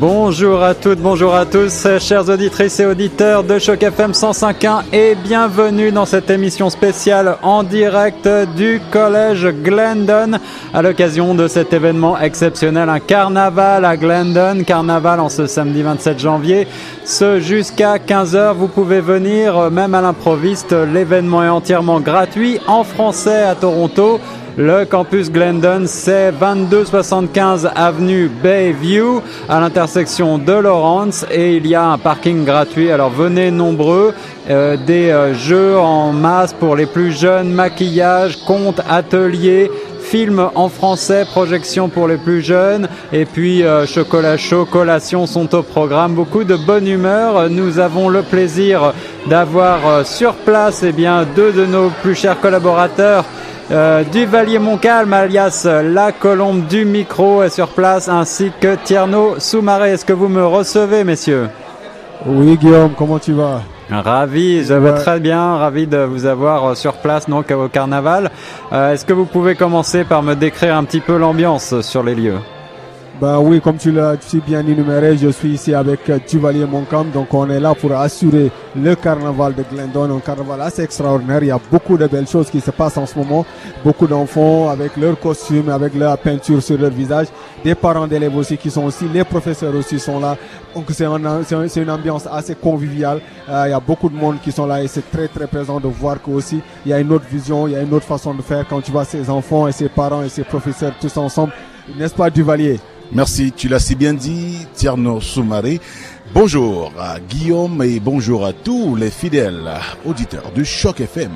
Bonjour à toutes, bonjour à tous, chers auditrices et auditeurs de Choc FM 105.1 et bienvenue dans cette émission spéciale en direct du collège Glendon à l'occasion de cet événement exceptionnel, un carnaval à Glendon, carnaval en ce samedi 27 janvier. Ce jusqu'à 15h, vous pouvez venir même à l'improviste, l'événement est entièrement gratuit en français à Toronto. Le campus Glendon, c'est 2275 avenue Bayview à l'intersection de Lawrence et il y a un parking gratuit. Alors venez nombreux. Euh, des euh, jeux en masse pour les plus jeunes, maquillage, contes, ateliers, films en français, projection pour les plus jeunes, et puis euh, chocolat chaud, sont au programme. Beaucoup de bonne humeur. Nous avons le plaisir d'avoir euh, sur place eh bien, deux de nos plus chers collaborateurs. Euh, Duvalier Montcalm, alias la colombe du micro, est sur place, ainsi que Tierno Soumaré. Est-ce que vous me recevez, messieurs? Oui, Guillaume, comment tu vas? Ravi, je vais très bien, ravi de vous avoir sur place donc au carnaval. Euh, Est-ce que vous pouvez commencer par me décrire un petit peu l'ambiance sur les lieux? Ben oui, comme tu l'as bien énuméré, je suis ici avec euh, Duvalier Moncam, donc on est là pour assurer le carnaval de Glendon, un carnaval assez extraordinaire. Il y a beaucoup de belles choses qui se passent en ce moment, beaucoup d'enfants avec leurs costumes, avec leur peinture sur leur visage, des parents d'élèves aussi qui sont aussi, les professeurs aussi sont là. Donc c'est un- une ambiance assez conviviale. Euh, il y a beaucoup de monde qui sont là et c'est très très présent de voir que aussi il y a une autre vision, il y a une autre façon de faire quand tu vois ces enfants et ces parents et ces professeurs tous ensemble, n'est-ce pas Duvalier? Merci, tu l'as si bien dit, Tierno Soumaré. Bonjour à Guillaume et bonjour à tous les fidèles auditeurs du Choc FM.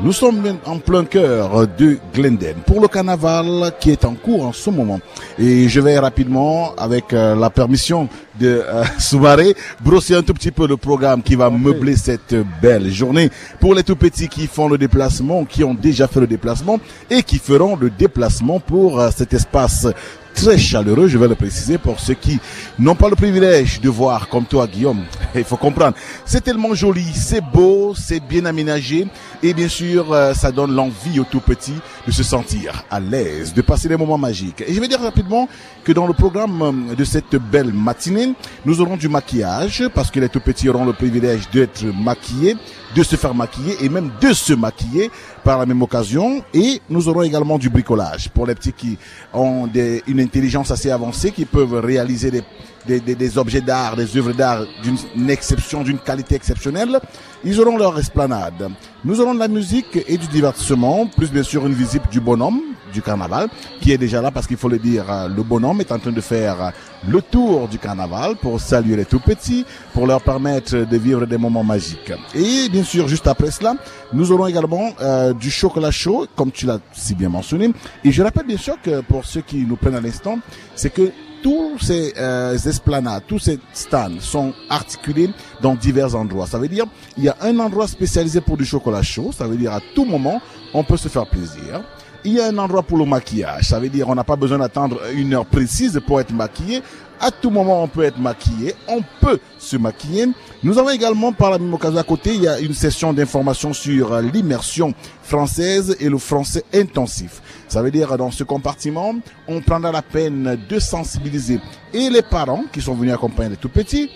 Nous sommes en plein cœur de Glendon pour le carnaval qui est en cours en ce moment. Et je vais rapidement, avec euh, la permission de euh, Soumaré, brosser un tout petit peu le programme qui va meubler cette belle journée pour les tout petits qui font le déplacement, qui ont déjà fait le déplacement et qui feront le déplacement pour euh, cet espace très chaleureux, je vais le préciser pour ceux qui n'ont pas le privilège de voir comme toi Guillaume. Il faut comprendre, c'est tellement joli, c'est beau, c'est bien aménagé et bien sûr euh, ça donne l'envie aux tout petits de se sentir à l'aise, de passer des moments magiques. Et je vais dire rapidement que dans le programme euh, de cette belle matinée, nous aurons du maquillage parce que les tout petits auront le privilège d'être maquillés de se faire maquiller et même de se maquiller par la même occasion. Et nous aurons également du bricolage pour les petits qui ont des, une intelligence assez avancée, qui peuvent réaliser des, des, des, des objets d'art, des œuvres d'art d'une exception, d'une qualité exceptionnelle. Ils auront leur esplanade. Nous aurons de la musique et du divertissement, plus bien sûr une visite du bonhomme du carnaval, qui est déjà là parce qu'il faut le dire, euh, le bonhomme est en train de faire euh, le tour du carnaval pour saluer les tout petits, pour leur permettre de vivre des moments magiques. Et bien sûr, juste après cela, nous aurons également euh, du chocolat chaud, comme tu l'as si bien mentionné. Et je rappelle bien sûr que pour ceux qui nous prennent à l'instant, c'est que tous ces euh, esplanades, tous ces stands sont articulés dans divers endroits. Ça veut dire il y a un endroit spécialisé pour du chocolat chaud. Ça veut dire à tout moment on peut se faire plaisir. Il y a un endroit pour le maquillage. Ça veut dire on n'a pas besoin d'attendre une heure précise pour être maquillé. À tout moment, on peut être maquillé. On peut se maquiller. Nous avons également, par la même occasion à côté, il y a une session d'information sur l'immersion française et le français intensif. Ça veut dire, dans ce compartiment, on prendra la peine de sensibiliser et les parents qui sont venus accompagner les tout petits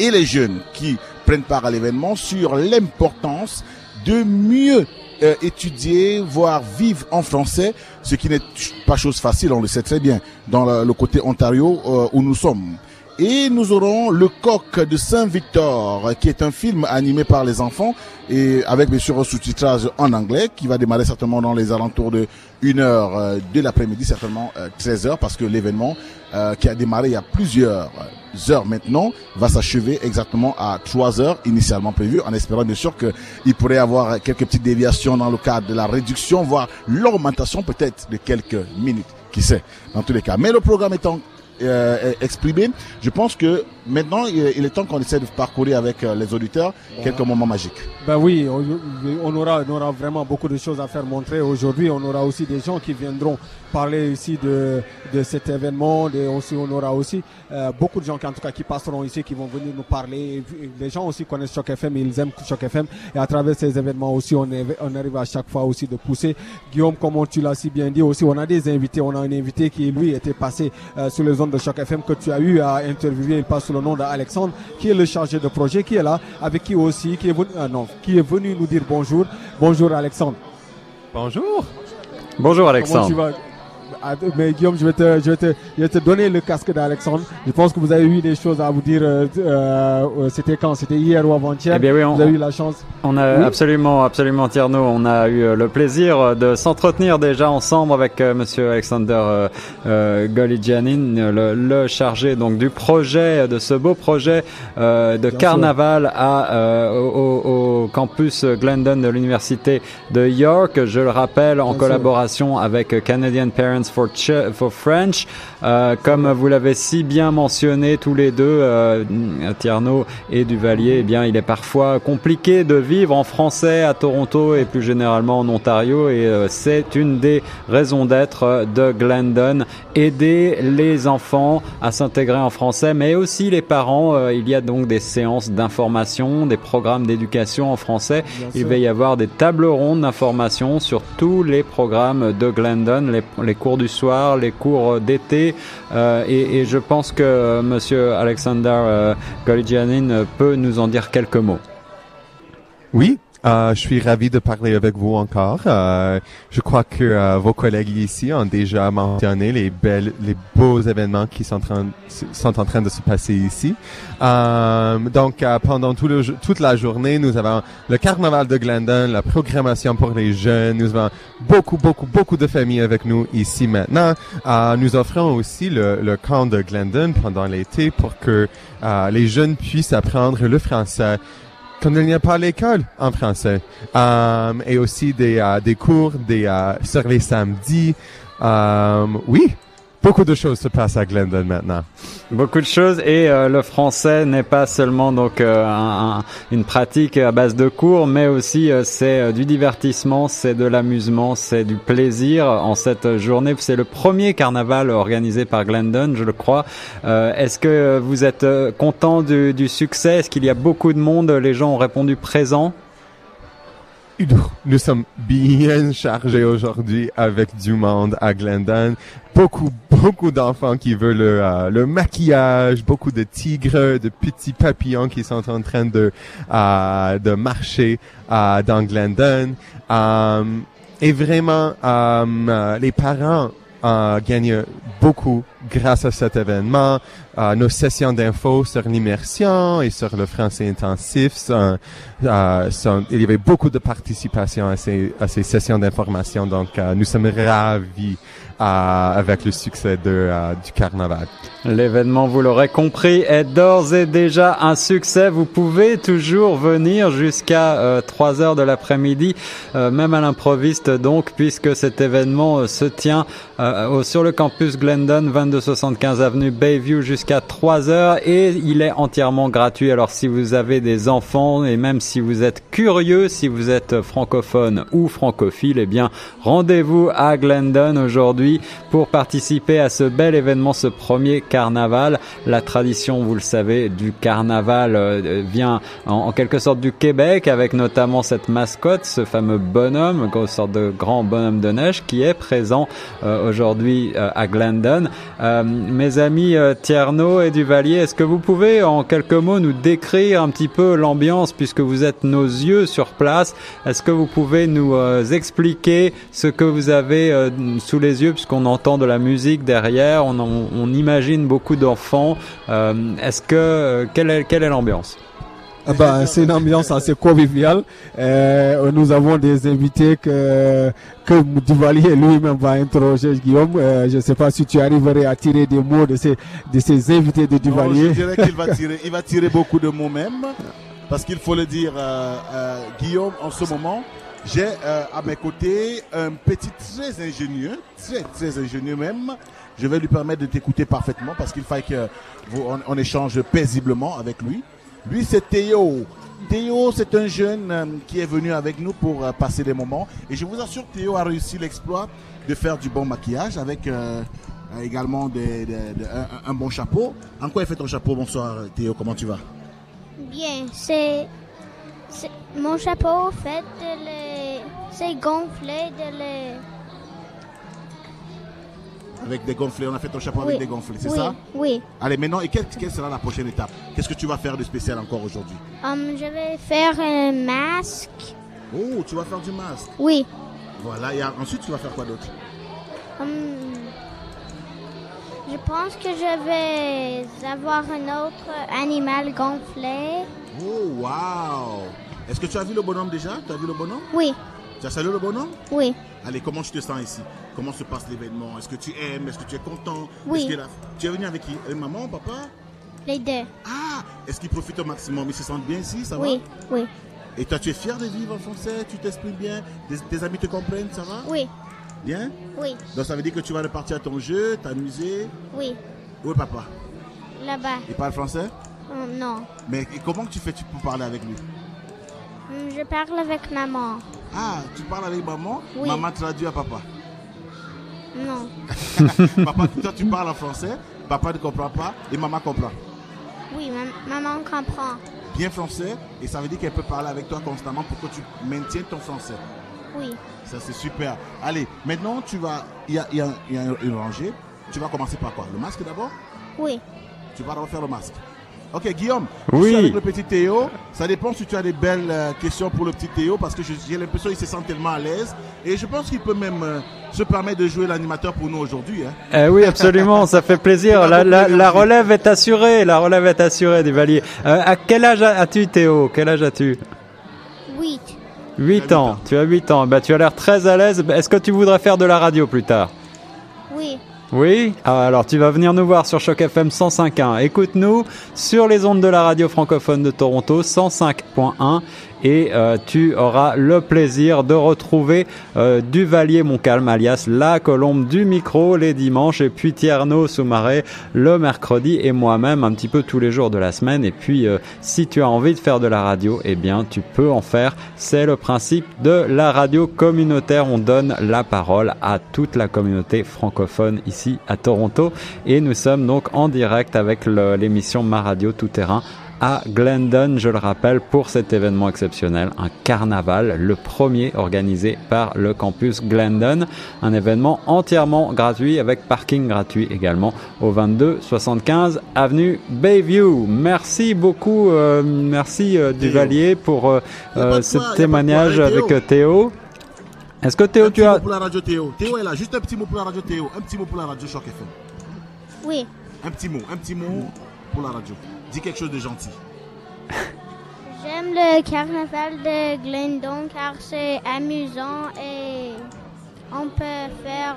et les jeunes qui prennent part à l'événement sur l'importance de mieux euh, étudier, voire vivre en français, ce qui n'est pas chose facile, on le sait très bien, dans le, côté Ontario euh, où nous sommes. Et nous aurons Le Coq de Saint-Victor, qui est un film animé par les enfants et avec bien sûr un sous-titrage en anglais qui va démarrer certainement dans les alentours de 1 heure euh, de l'après-midi, certainement euh, 13 heures, parce que l'événement euh, qui a démarré il y a plusieurs heures maintenant va s'achever exactement à 3 heures initialement prévues, en espérant bien sûr qu'il pourrait y avoir quelques petites déviations dans le cadre de la réduction, voire l'augmentation peut-être de quelques minutes, qui sait, dans tous les cas. Mais le programme étant euh, exprimé, je pense que maintenant il est temps qu'on essaie de parcourir avec euh, les auditeurs quelques moments magiques. Ben oui, on, on aura, on aura vraiment beaucoup de choses à faire montrer aujourd'hui. On aura aussi des gens qui viendront parler ici de, de cet événement. Et aussi, on aura aussi euh, beaucoup de gens qui, en tout cas, qui passeront ici, qui vont venir nous parler. Les gens aussi connaissent Choc FM, ils aiment Choc FM. Et à travers ces événements aussi, on, est, on arrive à chaque fois aussi de pousser. Guillaume, comme tu l'as si bien dit aussi, on a des invités. On a un invité qui, lui, était passé euh, sur les zones de Choc FM que tu as eu à interviewer. Il passe sous le nom d'Alexandre, qui est le chargé de projet, qui est là, avec qui aussi, qui est venu, euh, non, qui est venu nous dire bonjour. Bonjour Alexandre. Bonjour. Bonjour Alexandre. Comment tu vas? Mais Guillaume, je vais, te, je, vais te, je vais te donner le casque d'Alexandre. Je pense que vous avez eu des choses à vous dire. Euh, euh, C'était quand? C'était hier ou avant-hier? Eh bien oui, on, Vous avez eu la chance? On a Oui. absolument, absolument Tierno. On a eu euh, le plaisir de s'entretenir déjà ensemble avec euh, Monsieur Alexander euh, euh, Goligianin, le, le chargé donc du projet, de ce beau projet euh, de Bien carnaval à, euh, au, au campus Glendon de l'université de York. Je le rappelle en Bien sûr. collaboration avec Canadian Parents for, Ch- for French. Euh, comme vous l'avez si bien mentionné tous les deux, euh, Tierno et Duvalier, eh bien, il est parfois compliqué de vivre en français à Toronto et plus généralement en Ontario. Et euh, c'est une des raisons d'être de Glendon, aider les enfants à s'intégrer en français, mais aussi les parents. Euh, il y a donc des séances d'information, des programmes d'éducation en français. Il va y avoir des tables rondes d'information sur tous les programmes de Glendon, les, les cours du soir, les cours d'été. Euh, et, je pense que euh, Monsieur Alexander euh, Goligianin euh, peut nous en dire quelques mots. Oui, euh, je suis ravi de parler avec vous encore. Euh, je crois que euh, vos collègues ici ont déjà mentionné les belles, les beaux événements qui sont en train, de se passer ici. Donc, pendant toute la journée, nous avons le carnaval de Glendon, la programmation pour les jeunes. Nous avons beaucoup, beaucoup, beaucoup de familles avec nous ici maintenant. Nous offrons aussi le, camp de Glendon pendant l'été pour que les jeunes puissent apprendre le français quand il n'y a pas l'école en français. Euh, et aussi des, euh, des cours des, euh, sur les samedis. Euh, oui, beaucoup de choses se passent à Glendon maintenant. Beaucoup de choses et euh, le français n'est pas seulement donc euh, un- un- une pratique à base de cours, mais aussi euh, c'est euh, du divertissement, c'est de l'amusement, c'est du plaisir en cette journée. C'est le premier carnaval organisé par Glendon, je le crois. Euh, Est-ce que vous êtes euh, content du, du succès? Est-ce qu'il y a beaucoup de monde? Les gens ont répondu présent Nous sommes bien chargés aujourd'hui avec du monde à Glendon. Beaucoup, beaucoup d'enfants qui veulent le, euh, le maquillage, beaucoup de tigres, de petits papillons qui sont en train de, euh, de marcher euh, dans Glendon. Euh, et vraiment, euh, euh, les parents gagnent beaucoup grâce à cet événement. Euh, nos sessions d'infos sur l'immersion et sur le français intensif sont, euh, sont- il y avait beaucoup de participation à ces, à ces sessions d'information. Donc, euh, nous sommes ravis euh, avec le succès de, euh, du carnaval. L'événement, vous l'aurez compris, est d'ores et déjà un succès. Vous pouvez toujours venir jusqu'à euh, 3 heures de l'après-midi, euh, même à l'improviste donc, puisque cet événement euh, se tient euh, sur le campus Glendon, 2275 avenue Bayview jusqu'à 3 heures et il est entièrement gratuit. Alors si vous avez des enfants et même si vous êtes curieux, si vous êtes francophone ou francophile, eh bien rendez-vous à Glendon aujourd'hui pour participer à ce bel événement, ce premier carnaval. La tradition, vous le savez, du carnaval euh, vient en, en quelque sorte du Québec avec notamment cette mascotte, ce fameux bonhomme, une sorte de grand bonhomme de neige qui est présent euh, aujourd'hui euh, à Glendon. Euh, mes amis euh, Tierno et Duvalier, est-ce que vous pouvez en quelques mots nous décrire un petit peu l'ambiance puisque vous êtes nos yeux sur place? Est-ce que vous pouvez nous euh, expliquer ce que vous avez euh, sous les yeux puisqu'on entend de la musique derrière, on, imagine beaucoup d'enfants? Euh, est-ce que quelle est quelle est l'ambiance? Ah bah, c'est une ambiance assez conviviale. Euh, nous avons des invités que, que Duvalier lui-même va interroger, Guillaume. Euh, je ne sais pas si tu arriverais à tirer des mots de ces, de ces invités de Non, je Duvalier. dirais qu'il va tirer, il va tirer beaucoup de mots même, parce qu'il faut le dire, euh, euh, Guillaume, en ce moment, j'ai euh, à mes côtés un petit très ingénieux, très très ingénieux même. Je vais lui permettre de t'écouter parfaitement parce qu'il faille que vous, on, on échange paisiblement avec lui. Lui, c'est Théo. Théo, c'est un jeune euh, qui est venu avec nous pour euh, passer des moments. Et je vous assure, Théo a réussi l'exploit de faire du bon maquillage avec euh, également un, bon chapeau. En quoi est fait ton chapeau Bonsoir Théo, comment tu vas? Bien, c'est. Mon chapeau fait de. C'est gonflé de les. Avec des gonflés, on a fait ton chapeau Oui. avec des gonflés, c'est oui, ça Oui. Allez, maintenant, et quelle, quelle sera la prochaine étape? Qu'est-ce que tu vas faire de spécial encore aujourd'hui? Hum, je vais faire un masque. Oh, tu vas faire du masque? Oui. Voilà, et ensuite, tu vas faire quoi d'autre? Hum, je pense que je vais avoir un autre animal gonflé. Oh, wow Est-ce que tu as vu le bonhomme déjà? Tu as vu le bonhomme? Oui, Tu as salué le bonhomme? Oui, Allez, comment tu te sens ici? Comment se passe l'événement? Est-ce que tu aimes? Est-ce que tu es content? Oui. Est-ce que la- Tu es venu avec qui? Avec maman, papa? Les deux. Ah! Est-ce qu'ils profitent au maximum? Ils se sentent bien ici? Ça Oui, oui, va Et toi, tu es fier de vivre en français? Tu t'exprimes bien? Tes, tes amis te comprennent? Ça va? Oui, Bien? Oui, Donc ça veut dire que tu vas repartir à ton jeu, t'amuser? oui. Où est papa? Là-bas. Il parle français? Hum, non. Mais comment tu fais pour parler avec lui? Hum, Je parle avec maman. Ah, tu parles avec maman? Oui. Maman traduit à papa. Non. papa, toi tu parles en français, papa ne comprend pas et maman comprend. Oui, ma- maman comprend. Bien français et ça veut dire qu'elle peut parler avec toi constamment pour que tu maintiennes ton français. Oui. Ça c'est super. Allez, maintenant tu vas, il y a, y a- il y a une rangée. Tu vas commencer par quoi? Le masque d'abord? Oui. Tu vas refaire le masque. Ok, Guillaume, Oui. je suis avec le petit Théo. Ça dépend si tu as des belles euh, questions pour le petit Théo parce que je- j'ai l'impression qu'il se sent tellement à l'aise. Et je pense qu'il peut même euh, se permettre de jouer l'animateur pour nous aujourd'hui. hein. Eh oui, absolument, ça fait plaisir. La, la, la relève est assurée, la relève est assurée, Duvalier. Euh, à quel âge as-tu, Théo? Quel âge as-tu? Huit. 8 huit ans. ans. Tu as 8 ans. Bah, tu as l'air très à l'aise. Est-ce que tu voudrais faire de la radio plus tard? Oui. Oui Ah, Alors tu vas venir nous voir sur Choc FM 105.1. Écoute-nous sur les ondes de la radio francophone de Toronto 105.1 et euh, tu auras le plaisir de retrouver euh, Duvalier Montcalm alias la colombe du micro les dimanches et puis Tierno Soumaré le mercredi et moi-même un petit peu tous les jours de la semaine. Et puis euh, si tu as envie de faire de la radio eh bien tu peux en faire. C'est le principe de la radio communautaire. On donne la parole à toute la communauté francophone ici à Toronto. Et nous sommes donc en direct avec l'émission Ma Radio Tout Terrain à Glendon, je le rappelle, pour cet événement exceptionnel, un carnaval, le premier organisé par le campus Glendon, un événement entièrement gratuit avec parking gratuit également au 22 75 avenue Bayview. Merci beaucoup, euh, merci euh, Duvalier pour euh, euh, ce quoi, témoignage quoi. Avec Théo. Théo. Est-ce que Théo, un tu petit as... mot pour la radio Théo. Théo est là, juste un petit mot pour la radio Théo. Un petit mot pour la radio Choc FM. Oui. Un petit mot, un petit mot pour la radio. Dis quelque chose de gentil. J'aime le carnaval de Glendon car c'est amusant et on peut faire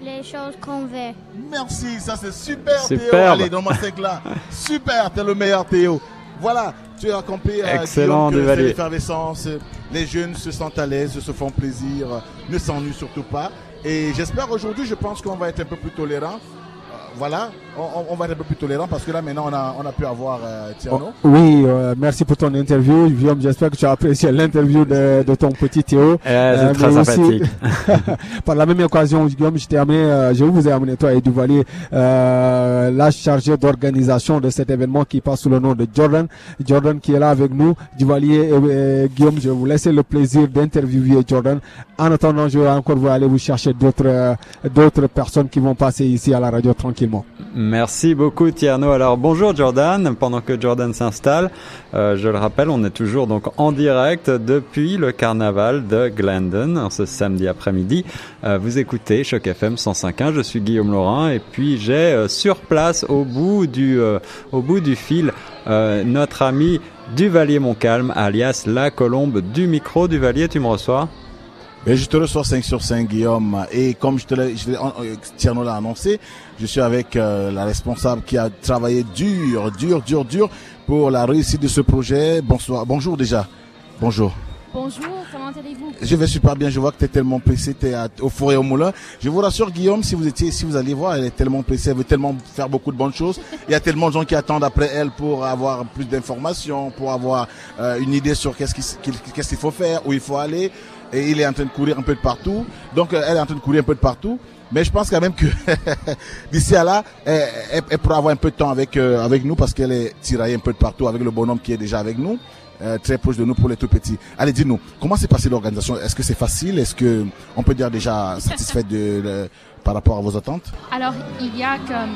les choses qu'on veut. Merci, ça c'est super Théo. Superbe. Allez, dans ma sec là. Super, t'es le meilleur Théo. Voilà, tu es accompagné à Excellent, que c'est l'effervescence. Les jeunes se sentent à l'aise, se font plaisir, ne s'ennuient surtout pas. Et j'espère aujourd'hui, je pense qu'on va être un peu plus tolérant. Euh, Voilà, on, on- on va être un peu plus tolérant parce que là maintenant on a, on a pu avoir euh, Tierno. Oui, euh, merci pour ton interview. Guillaume, j'espère que tu as apprécié l'interview de, de ton petit Théo. Eh, c'est Euh, très sympathique. Par la même occasion, Guillaume, je t'ai amené, euh, je vous ai amené toi et Duvalier, euh, la chargée d'organisation de cet événement qui passe sous le nom de Jordan. Jordan qui est là avec nous. Duvalier et, et Guillaume, je vais vous laisser le plaisir d'interviewer Jordan. En attendant, je vais encore vous aller vous chercher d'autres, euh, d'autres personnes qui vont passer ici à la radio tranquillement. Merci beaucoup Tierno. Alors bonjour Jordan, pendant que Jordan s'installe, euh, je le rappelle, on est toujours donc en direct depuis le carnaval de Glendon en ce samedi après-midi. Euh, vous écoutez Choc FM 105.1, je suis Guillaume Laurin et puis j'ai euh, sur place au bout du au bout du fil notre ami Duvalier Montcalm alias la colombe du micro Duvalier, tu me reçois? Et je te reçois 5 sur 5, Guillaume. Et comme je te l'ai, je l'ai- euh, Tierno l'a annoncé, je suis avec euh, la responsable qui a travaillé dur, dur, dur, dur pour la réussite de ce projet. Bonsoir, bonjour déjà. Bonjour. Bonjour, comment allez-vous? Je vais super bien. Je vois que tu es tellement pressé, tu es au four et au moulin. Je vous rassure, Guillaume, si vous étiez, si vous allez voir, elle est tellement pressée, elle veut tellement faire beaucoup de bonnes choses. Il y a tellement de gens qui attendent après elle pour avoir plus d'informations, pour avoir euh, une idée sur qu'est-ce qu'il qu'il- qu'est-ce qu'il faut faire, où il faut aller. Et il est en train de courir un peu de partout. Donc, euh, elle est en train de courir un peu de partout. Mais je pense quand même que d'ici à là, elle, elle- elle pourra avoir un peu de temps avec euh, avec nous parce qu'elle est tiraillée un peu de partout avec le bonhomme qui est déjà avec nous. euh, très proche de nous pour les tout petits. Allez, dis-nous, comment s'est passée l'organisation? Est-ce que c'est facile? Est-ce que on peut dire déjà satisfait de, de- par rapport à vos attentes? Alors, il y a comme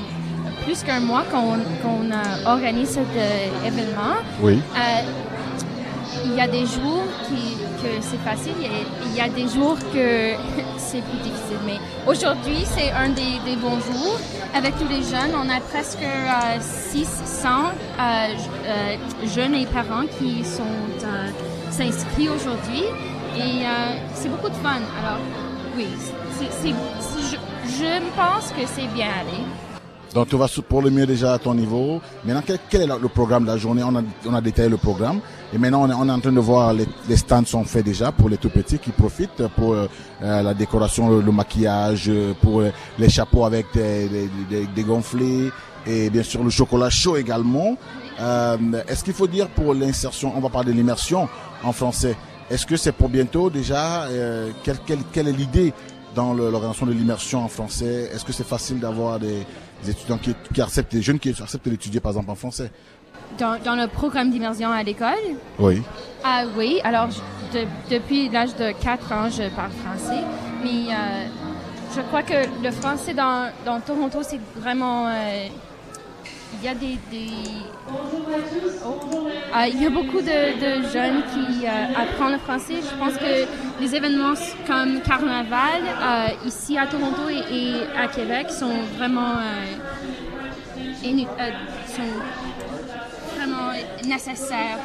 plus qu'un mois qu'on euh, organise cet événement. Oui. Euh, il y a des jours qui, que c'est facile et il y a des jours que c'est plus difficile. Mais aujourd'hui, c'est un des, des bons jours. Avec tous les jeunes, on a presque euh, 600 euh, euh, jeunes et parents qui sont euh, s'inscrits aujourd'hui. Et euh, c'est beaucoup de fun. Alors, oui, c'est- je, je pense que c'est bien allé. Donc tu vas pour le mieux déjà à ton niveau. Maintenant, quel, quel est le programme de la journée? On a, on a détaillé le programme. Et maintenant, on est, on est en train de voir les, les stands sont faits déjà pour les tout petits qui profitent pour euh, euh, la décoration, le, maquillage, euh, pour euh, les chapeaux avec des, des, des- gonflés et bien sûr le chocolat chaud également. Euh, Est-ce qu'il faut dire pour l'insertion, on va parler de l'immersion en français. Est-ce que c'est pour bientôt déjà? Euh, quelle, quelle est l'idée dans l'organisation de l'immersion en français Est-ce que c'est facile d'avoir des, des étudiants qui, qui acceptent, des jeunes qui acceptent d'étudier par exemple en français? Dans, dans le programme d'immersion à l'école, Oui. Ah oui, alors je- de- depuis l'âge de 4 ans, je parle français, mais euh, je crois que le français dans, dans Toronto, c'est vraiment... euh, il y a des... Oh. Ah, beaucoup de, jeunes qui euh, apprennent le français. Je pense que les événements comme Carnaval, euh, ici à Toronto et, à Québec, sont vraiment... euh, nécessaire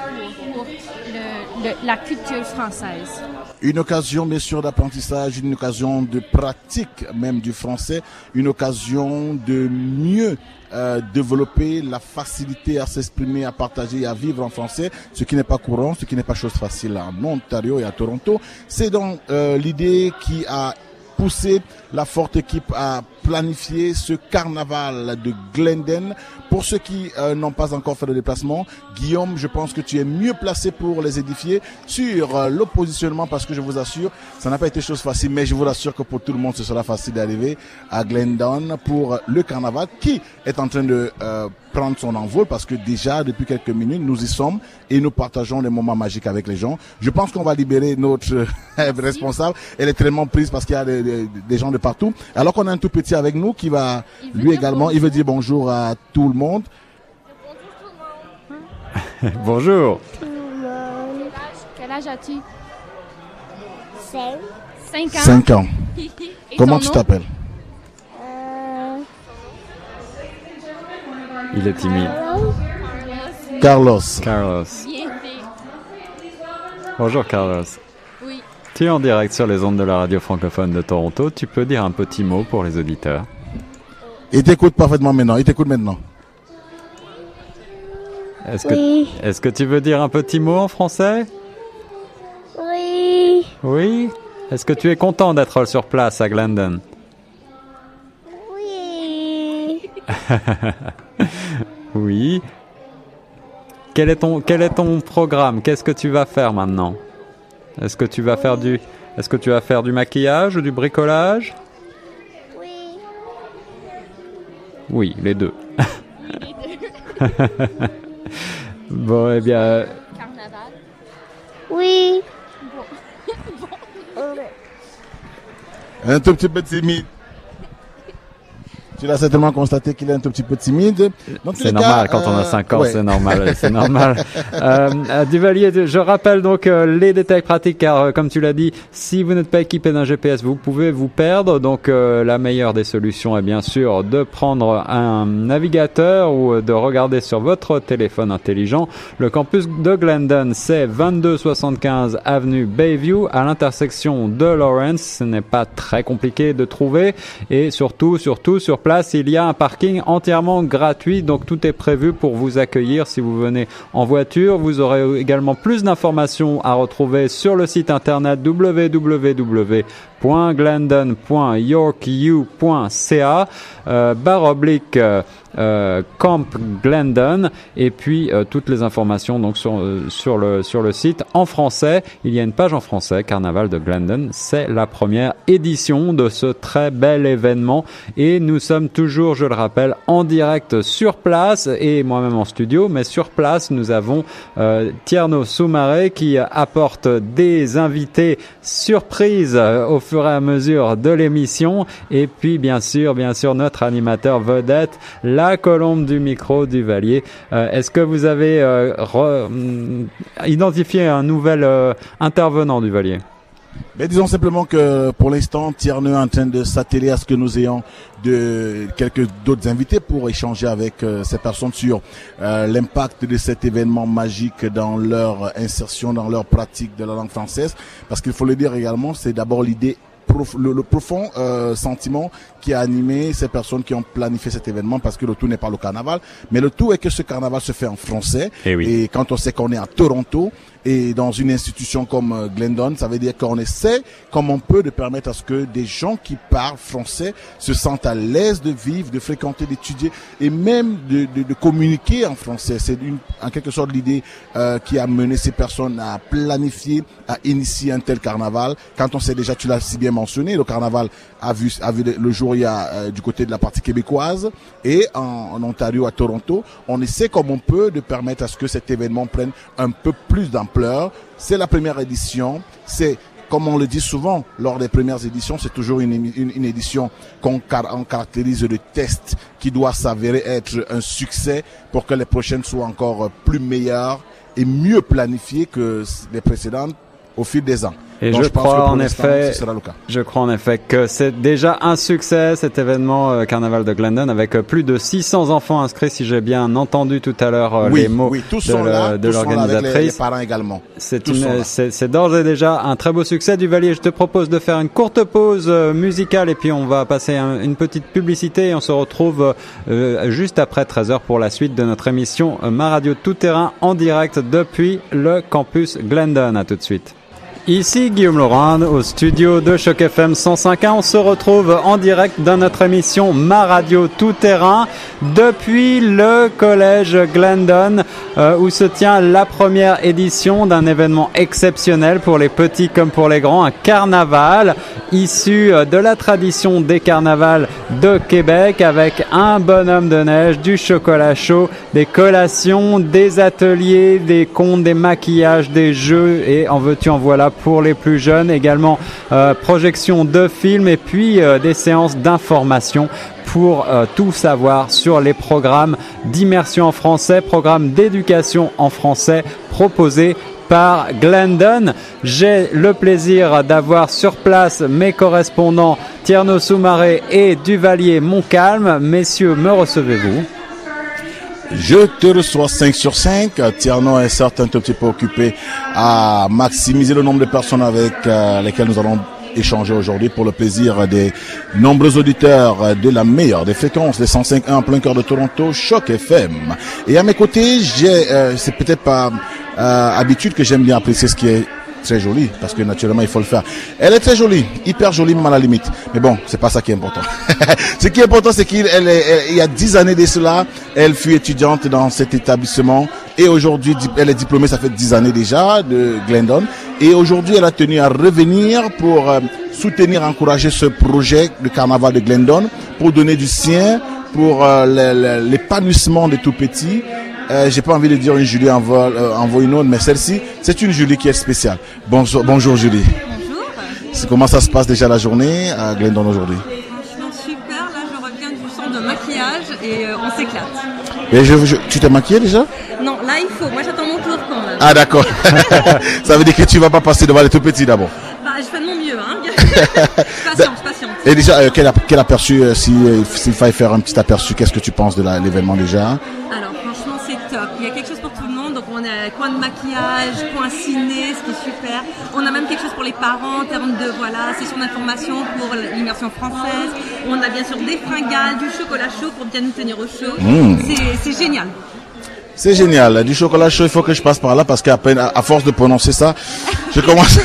pour, la culture française. Une occasion bien sûr d'apprentissage, une occasion de pratique même du français, une occasion de mieux euh, développer la facilité à s'exprimer, à partager à vivre en français, ce qui n'est pas courant, ce qui n'est pas chose facile en Ontario et à Toronto. C'est donc euh, l'idée qui a poussé la forte équipe à planifier ce carnaval de Glendon. Pour ceux qui euh, n'ont pas encore fait le déplacement, Guillaume, je pense que tu es mieux placé pour les édifier sur euh, le positionnement parce que je vous assure, ça n'a pas été chose facile, mais je vous assure que pour tout le monde, ce sera facile d'arriver à Glendon pour le carnaval qui est en train de euh, prendre son envol parce que déjà, depuis quelques minutes, nous y sommes et nous partageons des moments magiques avec les gens. Je pense qu'on va libérer notre responsable. Elle est tellement prise parce qu'il y a des- des gens de partout. Alors qu'on a un tout petit avec nous qui va, lui également, il veut dire bonjour à tout le monde. Bonjour. Tout le monde. Quel âge as-tu? Cinq. 5 ans. 5 ans. Comment tu t'appelles? Euh, Il est timide. Carlos. Carlos. Bonjour Carlos. Tu es en direct sur les ondes de la radio francophone de Toronto. Tu peux dire un petit mot pour les auditeurs. Il t'écoute parfaitement maintenant. Il t'écoute maintenant. Est-ce que, Oui. est-ce que tu veux dire un petit mot en français? Oui. Oui? Est-ce que tu es content d'être sur place à Glendon? Oui. Oui. Quel est ton, quel est ton programme? Qu'est-ce que tu vas faire maintenant? Est-ce que tu vas faire du, est-ce que tu vas faire du maquillage ou du bricolage? Oui. Oui, les deux. bon, eh bien, Carnaval. Oui. Un tout petit peu timide. Tu l'as certainement constaté qu'il est un tout petit peu timide. Tous c'est normal cas, quand on a euh, 5 ans, ouais. c'est normal, c'est normal. Euh, euh, Duvalier, je rappelle donc euh, les détails pratiques car euh, comme tu l'as dit, si vous n'êtes pas équipé d'un GPS, vous pouvez vous perdre. Donc euh, la meilleure des solutions est bien sûr de prendre un navigateur ou euh, de regarder sur votre téléphone intelligent. Le campus de Glendon, c'est 2275 avenue Bayview à l'intersection de Lawrence. Ce n'est pas très compliqué de trouver et surtout, surtout sur place, il y a un parking entièrement gratuit. Donc tout est prévu pour vous accueillir si vous venez en voiture. Vous aurez également plus d'informations à retrouver sur le site internet www.glendon.yorku.ca euh, barre oblique euh, Camp Glendon. Et puis toutes les informations donc sur, sur, le, sur le site en français. Il y a une page en français, Carnaval de Glendon. C'est la première édition de ce très bel événement. Et nous sommes toujours, je le rappelle, en direct sur place et moi-même en studio. Mais sur place, nous avons Tierno Soumaré qui apporte des invités surprises au fur et à mesure de l'émission. Et puis, bien sûr, bien sûr, notre animateur vedette, la colombe du micro du Valier. Euh, est-ce que vous avez euh, mm, identifié un nouvel euh, intervenant du Valier? Mais disons simplement que pour l'instant, Tierno est en train de s'atteler à ce que nous ayons de quelques d'autres invités pour échanger avec ces personnes sur l'impact de cet événement magique dans leur insertion, dans leur pratique de la langue française. Parce qu'il faut le dire également, c'est d'abord l'idée le, profond euh, sentiment qui a animé ces personnes qui ont planifié cet événement parce que le tout n'est pas le carnaval, mais le tout est que ce carnaval se fait en français. Et, eh oui. et quand on sait qu'on est à Toronto, et dans une institution comme euh, Glendon, ça veut dire qu'on essaie, comme on peut, de permettre à ce que des gens qui parlent français se sentent à l'aise de vivre, de fréquenter, d'étudier et même de, de, de, communiquer en français. C'est en quelque sorte l'idée euh, qui a mené ces personnes à planifier, à initier un tel carnaval. Quand on sait déjà, tu l'as si bien mentionné, le carnaval a vu, a vu le jour il y a euh, du côté de la partie québécoise et en, en Ontario, à Toronto, on essaie comme on peut de permettre à ce que cet événement prenne un peu plus d'ampleur c'est la première édition. C'est comme on le dit souvent lors des premières éditions, c'est toujours une, une, édition qu'on caractérise de test qui doit s'avérer être un succès pour que les prochaines soient encore plus meilleures et mieux planifiées que les précédentes au fil des ans. Et je, crois en effet, je crois en effet que c'est déjà un succès cet événement euh, Carnaval de Glendon avec euh, plus de 600 enfants inscrits, si j'ai bien entendu tout à l'heure euh, les mots de l'organisatrice. parents également. C'est c'est d'ores et déjà un très beau succès du Valier. Je te propose de faire une courte pause musicale et puis on va passer une petite publicité et on se retrouve juste après 13 h pour la suite de notre émission Ma Radio Tout Terrain en direct depuis le campus Glendon. À tout de suite. Ici Guillaume Laurent au studio de Choc FM 105.1. On se retrouve en direct dans notre émission Ma Radio Tout Terrain depuis le collège Glendon euh, où se tient la première édition d'un événement exceptionnel pour les petits comme pour les grands, un carnaval issu euh, de la tradition des carnavals de Québec avec un bonhomme de neige, du chocolat chaud, des collations, des ateliers, des contes, des maquillages, des jeux et en veux-tu en voilà pour les plus jeunes, également euh, projection de films et puis euh, des séances d'information pour euh, tout savoir sur les programmes d'immersion en français, programmes d'éducation en français proposés par Glendon. J'ai le plaisir d'avoir sur place mes correspondants Tierno Soumaré et Duvalier Montcalm. Messieurs, me recevez-vous? Je te reçois 5 sur 5. Tierno est certes un petit peu occupé à maximiser le nombre de personnes avec euh, lesquelles nous allons échanger aujourd'hui pour le plaisir des nombreux auditeurs de la meilleure des fréquences, les 105.1 en plein cœur de Toronto, Choc FM. Et à mes côtés, j'ai, euh, c'est peut-être pas euh, habitude que j'aime bien apprécier ce qui est très jolie, parce que naturellement, il faut le faire. Elle est très jolie, hyper jolie, même à la limite. Mais bon, c'est pas ça qui est important. Ce qui est important, c'est qu'il y a dix années de cela, elle fut étudiante dans cet établissement. Et aujourd'hui, elle est diplômée, ça fait dix années déjà, de Glendon. Et aujourd'hui, elle a tenu à revenir pour euh, soutenir, encourager ce projet de carnaval de Glendon, pour donner du sien, pour euh, l'épanouissement des tout petits euh, j'ai pas envie de dire une Julie en euh, une autre, mais celle-ci, c'est une Julie qui est spéciale. Bonjour, bonjour Julie. Bonjour. Comment ça se passe déjà la journée à Glendon aujourd'hui? Franchement super, là je reviens du centre de maquillage et euh, on s'éclate. Et je, tu t'es maquillée déjà? Non, là il faut, moi j'attends mon tour quand même. Ah d'accord. ça veut dire que tu vas pas passer devant les tout petits d'abord Bah je fais de mon mieux, hein. patience, patience. Et déjà, quel, quel, aperçu, s'il si, fallait faire un petit aperçu, qu'est-ce que tu penses de l'événement déjà? Alors il y a quelque chose pour tout le monde. A coin de maquillage, coin ciné, ce qui est super. On a même quelque chose pour les parents en termes de voilà session d'information pour l'immersion française. On a bien sûr des fringales, du chocolat chaud pour bien nous tenir au chaud. Mmh. C'est génial. C'est génial. Du chocolat chaud, il faut que je passe par là parce qu'à peine, à force de prononcer ça, je commence,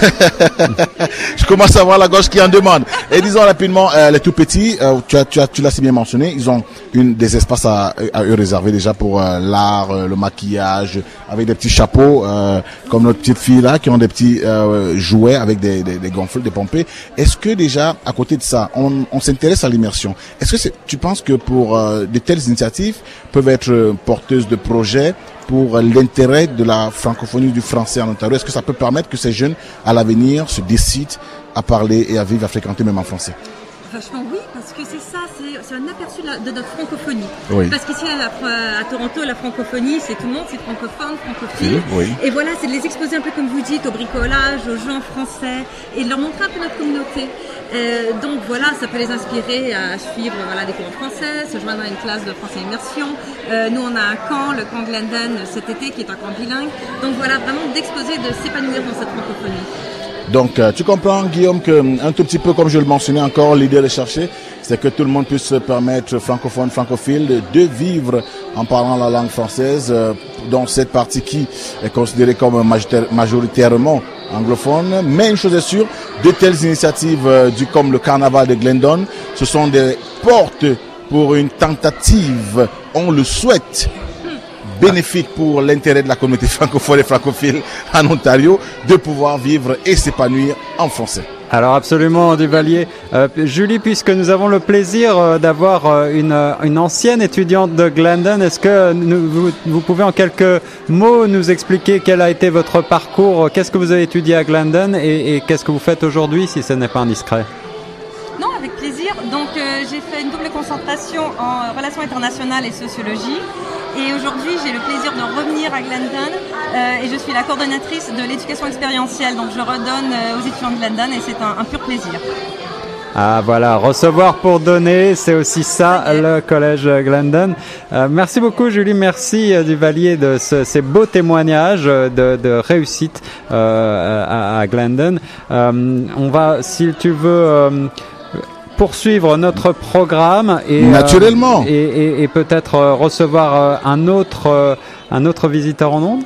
je commence à voir la gauche qui en demande. Et disons rapidement, euh, les tout petits, euh, tu as, tu as, tu l'as si bien mentionné, ils ont une des espaces à, à eux réservés déjà pour euh, l'art, euh, le maquillage, avec des petits chapeaux, euh, comme notre petite fille là, qui ont des petits jouets avec des, des, des gonfles, des pompées. Est-ce que déjà, à côté de ça, on, on s'intéresse à l'immersion? Est-ce que c'est, tu penses que pour de telles initiatives peuvent être porteuses de projets pour l'intérêt de la francophonie du français en Ontario. Est-ce que ça peut permettre que ces jeunes, à l'avenir, se décident à parler et à vivre, à fréquenter même en français? Vachement oui, parce que c'est ça, c'est de, notre francophonie. Oui. Parce qu'ici à, Toronto, la francophonie, c'est tout le monde, c'est francophone, francophile. Oui. Et voilà, c'est de les exposer un peu comme vous dites, au bricolage, aux gens français, et de leur montrer un peu notre communauté. Euh, donc voilà, ça peut les inspirer à suivre voilà, des cours en français, se joindre à une classe de français immersion. Euh, nous, on a un camp, le camp Glendon, cet été, qui est un camp bilingue. Donc voilà, vraiment d'exposer, de s'épanouir dans cette francophonie. Donc, euh, tu comprends, Guillaume, que hum, un tout petit peu comme je le mentionnais encore, l'idée recherchée, c'est que tout le monde puisse se permettre, francophone, francophile, de, vivre en parlant la langue française, euh, dans cette partie qui est considérée comme majoritaire- majoritairement anglophone. Mais une chose est sûre, de telles initiatives euh, du, comme le carnaval de Glendon, ce sont des portes pour une tentative, on le souhaite, bénéfique pour l'intérêt de la communauté francophone et francophile en Ontario de pouvoir vivre et s'épanouir en français. Alors absolument, Duvalier. Euh, Julie, puisque nous avons le plaisir euh, d'avoir euh, une, ancienne étudiante de Glendon, est-ce que nous- vous, pouvez en quelques mots nous expliquer quel a été votre parcours Qu'est-ce que vous avez étudié à Glendon et, et qu'est-ce que vous faites aujourd'hui, si ce n'est pas indiscret? Non, avec plaisir. Donc j'ai fait une double concentration en relations internationales et sociologie. Et aujourd'hui, j'ai le plaisir de revenir à Glendon euh, et je suis la coordonnatrice de l'éducation expérientielle. Donc je redonne euh, aux étudiants de Glendon et c'est un, pur plaisir. Ah voilà, recevoir pour donner, c'est aussi ça le collège Glendon. Euh, merci beaucoup Julie, merci Duvalier de ce- ces beaux témoignages de, réussite à, à Glendon. On va, si tu veux, poursuivre notre programme et euh, Naturellement. et, et- et peut-être euh, recevoir euh, un autre un autre visiteur en ondes.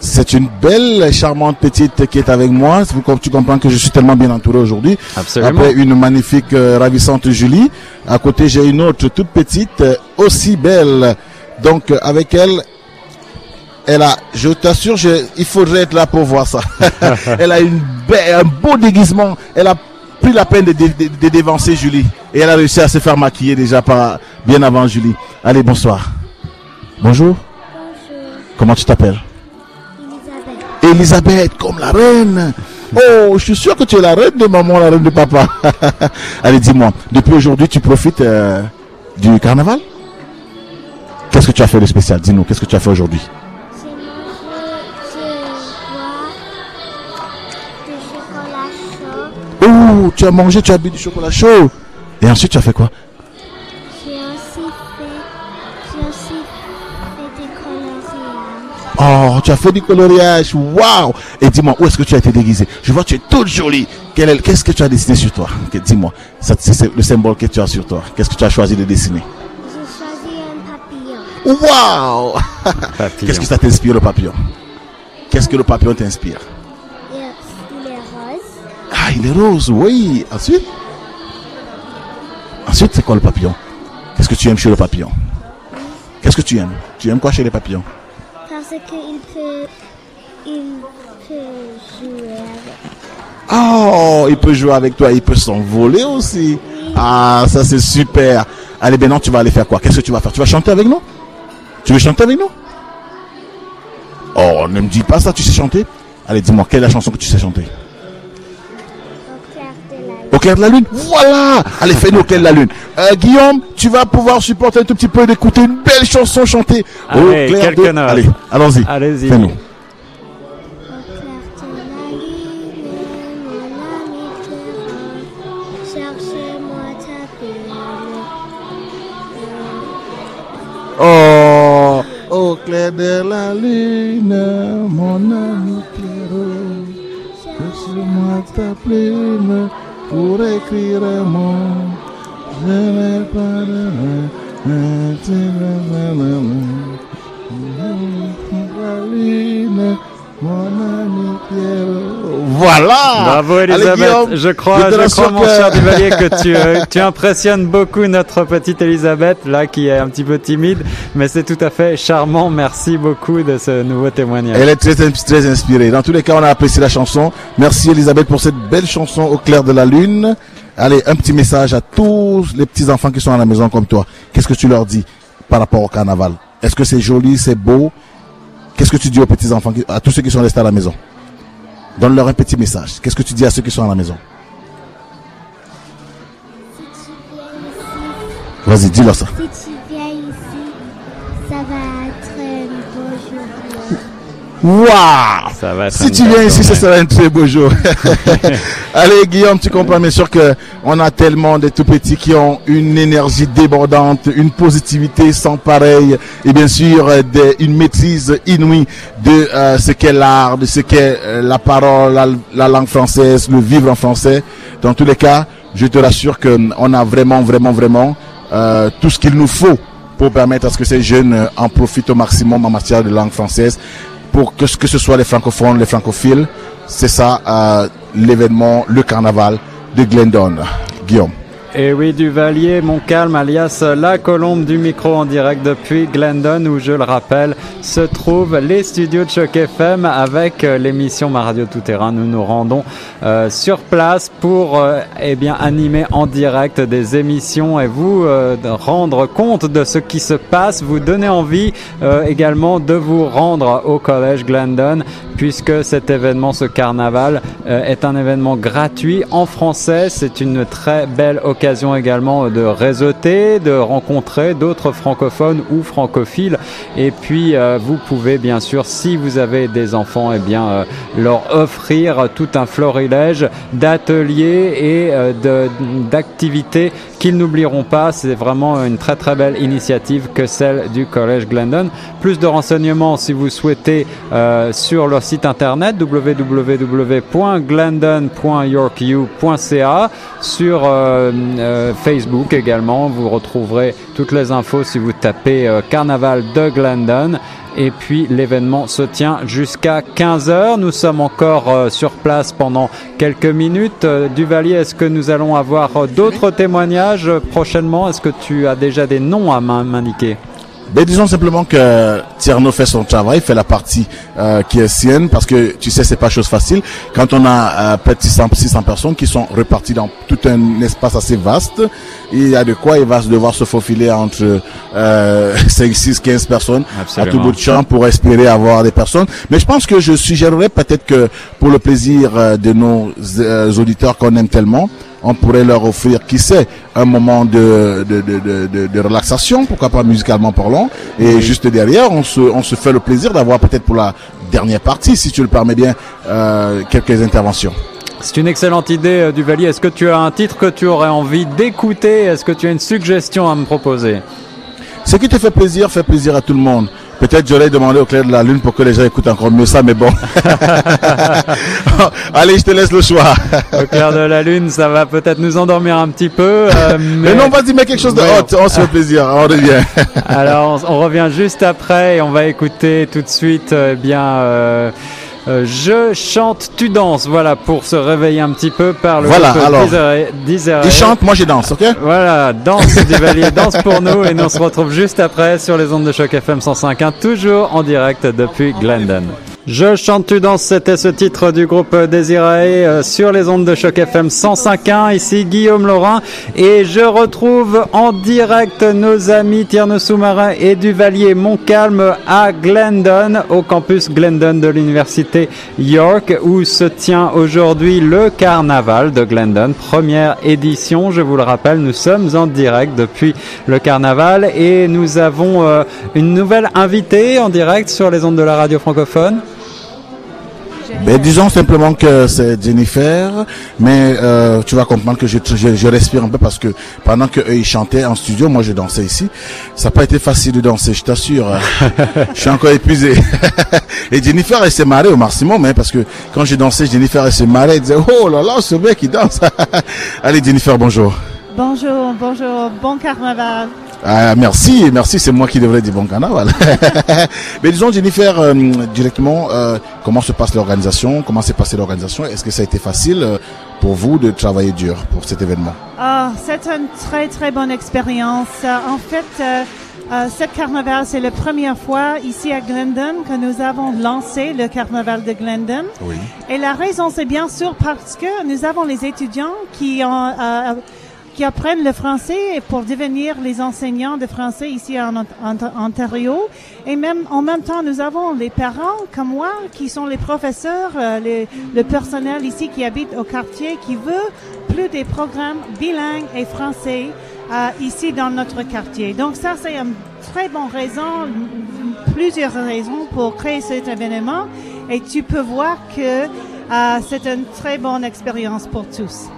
C'est une belle, charmante petite qui est avec moi. Tu comprends que je suis tellement bien entouré aujourd'hui. Absolument. Après une magnifique, euh, ravissante Julie. À côté, j'ai une autre toute petite, euh, aussi belle. Donc, euh, avec elle, elle a, je t'assure, il faudrait être là pour voir ça. elle a une belle, un beau déguisement. Elle a pris la peine de, dé- de- de dévancer Julie. Et elle a réussi à se faire maquiller déjà par, bien avant Julie. Allez, bonsoir. Bonjour. Bonjour, Comment tu t'appelles? Elisabeth. Elisabeth, comme la reine. Oh, je suis sûr que tu es la reine de maman, la reine de papa. Allez, dis-moi, depuis aujourd'hui, tu profites euh, du carnaval? Qu'est-ce que tu as fait de spécial? Dis-nous, qu'est-ce que tu as fait aujourd'hui? Oh, tu as mangé, tu as bu du chocolat chaud. Et ensuite, tu as fait quoi? J'ai aussi fait, j'ai aussi fait des coloriages. Oh, tu as fait du coloriage. Waouh Et dis-moi, où est-ce que tu as été déguisée Je vois que tu es toute jolie. Quel est- Qu'est-ce que tu as dessiné sur toi? Dis-moi, c'est le symbole que tu as sur toi. Qu'est-ce que tu as choisi de dessiner? J'ai choisi un papillon. Waouh. Qu'est-ce que ça t'inspire le papillon? Qu'est-ce que le papillon t'inspire? Ah, il est rose, oui. Ensuite Ensuite, c'est quoi le papillon? Qu'est-ce que tu aimes chez le papillon? Qu'est-ce que tu aimes? Tu aimes quoi chez les papillons? Parce qu'il peut, il peut jouer avec. Oh, il peut jouer avec toi, il peut s'envoler aussi. Ah, ça c'est super. Allez, maintenant tu vas aller faire quoi? Qu'est-ce que tu vas faire? Tu vas chanter avec nous? Tu veux chanter avec nous? Oh, ne me dis pas ça, tu sais chanter? Allez, dis-moi, quelle est la chanson que tu sais chanter? Clair de la lune. Au clair de la lune Voilà Allez, fais-nous au clair de la lune. Euh, Guillaume, tu vas pouvoir supporter un tout petit peu d'écouter une belle chanson chantée. Allez, au clair de... Allez, allons-y. Allez-y. Fais-nous. Au clair de la lune, mon ami Clairon, cherche-moi ta plume. Oh, au clair de la lune, mon ami Pierrot, ta plume pour écrire un mot. Je n'ai pas de main, Ah Bravo Elisabeth. Je crois, je crois mon que- cher Duvalier que tu, euh, tu impressionnes beaucoup notre petite Elisabeth là qui est un petit peu timide, mais c'est tout à fait charmant. Merci beaucoup de ce nouveau témoignage. Elle est très, très inspirée. Dans tous les cas, on a apprécié la chanson. Merci Elisabeth pour cette belle chanson au clair de la lune. Allez, un petit message à tous les petits enfants qui sont à la maison comme toi. Qu'est-ce que tu leur dis par rapport au carnaval? Est-ce que c'est joli, c'est beau? Qu'est-ce que tu dis aux petits enfants, à tous ceux qui sont restés à la maison? Donne-leur un petit message. Qu'est-ce que tu dis à ceux qui sont à la maison? Vas-y, dis-leur ça. Waouh Ça va être Si tu viens ici, ce sera un très beau jour. Allez, Guillaume, tu comprends bien sûr que on a tellement de tout petits qui ont une énergie débordante, une positivité sans pareil, et bien sûr des- une maîtrise inouïe de euh, ce qu'est l'art, de ce qu'est euh, la parole, la, la langue française, le vivre en français. Dans tous les cas, je te rassure que mm, on a vraiment, vraiment, vraiment euh, tout ce qu'il nous faut pour permettre à ce que ces jeunes en profitent au maximum en matière de langue française pour que, ce- soit les francophones, les francophiles. C'est ça euh, l'événement, le carnaval de Glendon. Guillaume. Et oui, Duvalier, mon calme, alias la colombe du micro en direct depuis Glendon, où je le rappelle, se trouvent les studios de Choc FM avec euh, l'émission Ma Radio Tout Terrain. Nous nous rendons euh, sur place pour euh, eh bien animer en direct des émissions et vous euh, rendre compte de ce qui se passe, vous donner envie également de vous rendre au collège Glendon, puisque cet événement, ce carnaval, euh, est un événement gratuit en français. C'est une très belle occasion également de réseauter, de rencontrer d'autres francophones ou francophiles. Et puis, euh, vous pouvez bien sûr, si vous avez des enfants, eh bien, euh, leur offrir tout un florilège d'ateliers et d'activités qu'ils n'oublieront pas. C'est vraiment une très très belle initiative que celle du Collège Glendon. Plus de renseignements si vous souhaitez euh, sur leur site internet www.glendon.yorku.ca sur euh, euh, Facebook également. Vous retrouverez toutes les infos si vous tapez Carnaval de Glendon. Et puis l'événement se tient jusqu'à 15h. Nous sommes encore euh, sur place pendant quelques minutes. Euh, Duvalier, est-ce que nous allons avoir euh, d'autres témoignages prochainement? Est-ce que tu as déjà des noms à m'in- m'indiquer? Ben, disons simplement que Tierno fait son travail, fait la partie euh, qui est sienne, parce que tu sais, c'est pas chose facile. Quand on a euh, peut-être 600, 600 personnes qui sont reparties dans tout un espace assez vaste, il y a de quoi il va devoir se faufiler entre euh, 5, 6, 15 personnes à tout bout de champ pour espérer avoir des personnes. Mais je pense que je suggérerais peut-être que pour le plaisir euh, de nos euh, auditeurs qu'on aime tellement, on pourrait leur offrir, qui sait, un moment de, de, de, de, de- de relaxation, pourquoi pas musicalement parlant. Et juste derrière, on se, on se fait le plaisir d'avoir peut-être pour la dernière partie, si tu le permets bien, euh, quelques interventions. C'est une excellente idée, euh, Duvalier. Est-ce que tu as un titre que tu aurais envie d'écouter? Est-ce que tu as une suggestion à me proposer? Ce qui te fait plaisir, fait plaisir à tout le monde. Peut-être j'aurais demandé au clair de la lune pour que les gens écoutent encore mieux ça, mais bon. Allez, je te laisse le choix. Au clair de la lune, ça va peut-être nous endormir un petit peu. euh, mais... Mais non, vas-y, mets quelque chose de Ouais. hot. On se fait plaisir. On revient. Alors, on, on revient juste après et on va écouter tout de suite, eh bien, euh, euh, je chante, tu danses. Voilà, pour se réveiller un petit peu par le Voilà, alors. Disarray- Disarray. Il chante, moi je danse, ok Voilà, danse Duvalier, danse pour nous et nous on se retrouve juste après sur les ondes de choc FM 105.1, toujours en direct depuis Glendon. Je chante, tu danses, c'était ce titre du groupe Désiré euh, sur les ondes de choc FM 105.1. Ici Guillaume Laurin et je retrouve en direct nos amis Tierno Sous-Marin et Duvalier Montcalm à Glendon, au campus Glendon de l'université York où se tient aujourd'hui le carnaval de Glendon, première édition. Je vous le rappelle, nous sommes en direct depuis le carnaval et nous avons euh, une nouvelle invitée en direct sur les ondes de la radio francophone. Ben, disons simplement que c'est Jennifer, mais euh, tu vas comprendre que je, je, je respire un peu parce que pendant que eux ils chantaient en studio, moi je dansais ici. Ça n'a pas été facile de danser, je t'assure. je suis encore épuisé. Et Jennifer, elle s'est marrée au maximum, hein, parce que quand j'ai dansé, Jennifer, elle s'est marrée, elle disait, oh là là, ce mec, il danse. Allez, Jennifer, bonjour. Bonjour, bonjour, bon carnaval. Ah, merci, merci, c'est moi qui devrais dire bon carnaval. Mais disons, Jennifer, euh, directement, euh, comment se passe l'organisation Comment s'est passée l'organisation Est-ce que ça a été facile euh, pour vous de travailler dur pour cet événement? Ah, c'est une très très bonne expérience. En fait, euh, euh, cette carnaval, c'est la première fois ici à Glendon que nous avons lancé le carnaval de Glendon. Oui. Et la raison, c'est bien sûr parce que nous avons les étudiants qui ont, euh, qui apprennent le français pour devenir les enseignants de français ici en, Ont- en- Ontario. Et même en même temps, nous avons les parents comme moi qui sont les professeurs, euh, le personnel ici qui habite au quartier qui veut plus des programmes bilingues et français euh, ici dans notre quartier. Donc ça, c'est une très bonne raison, plusieurs raisons pour créer cet événement. Et tu peux voir que euh, c'est une très bonne expérience pour tous.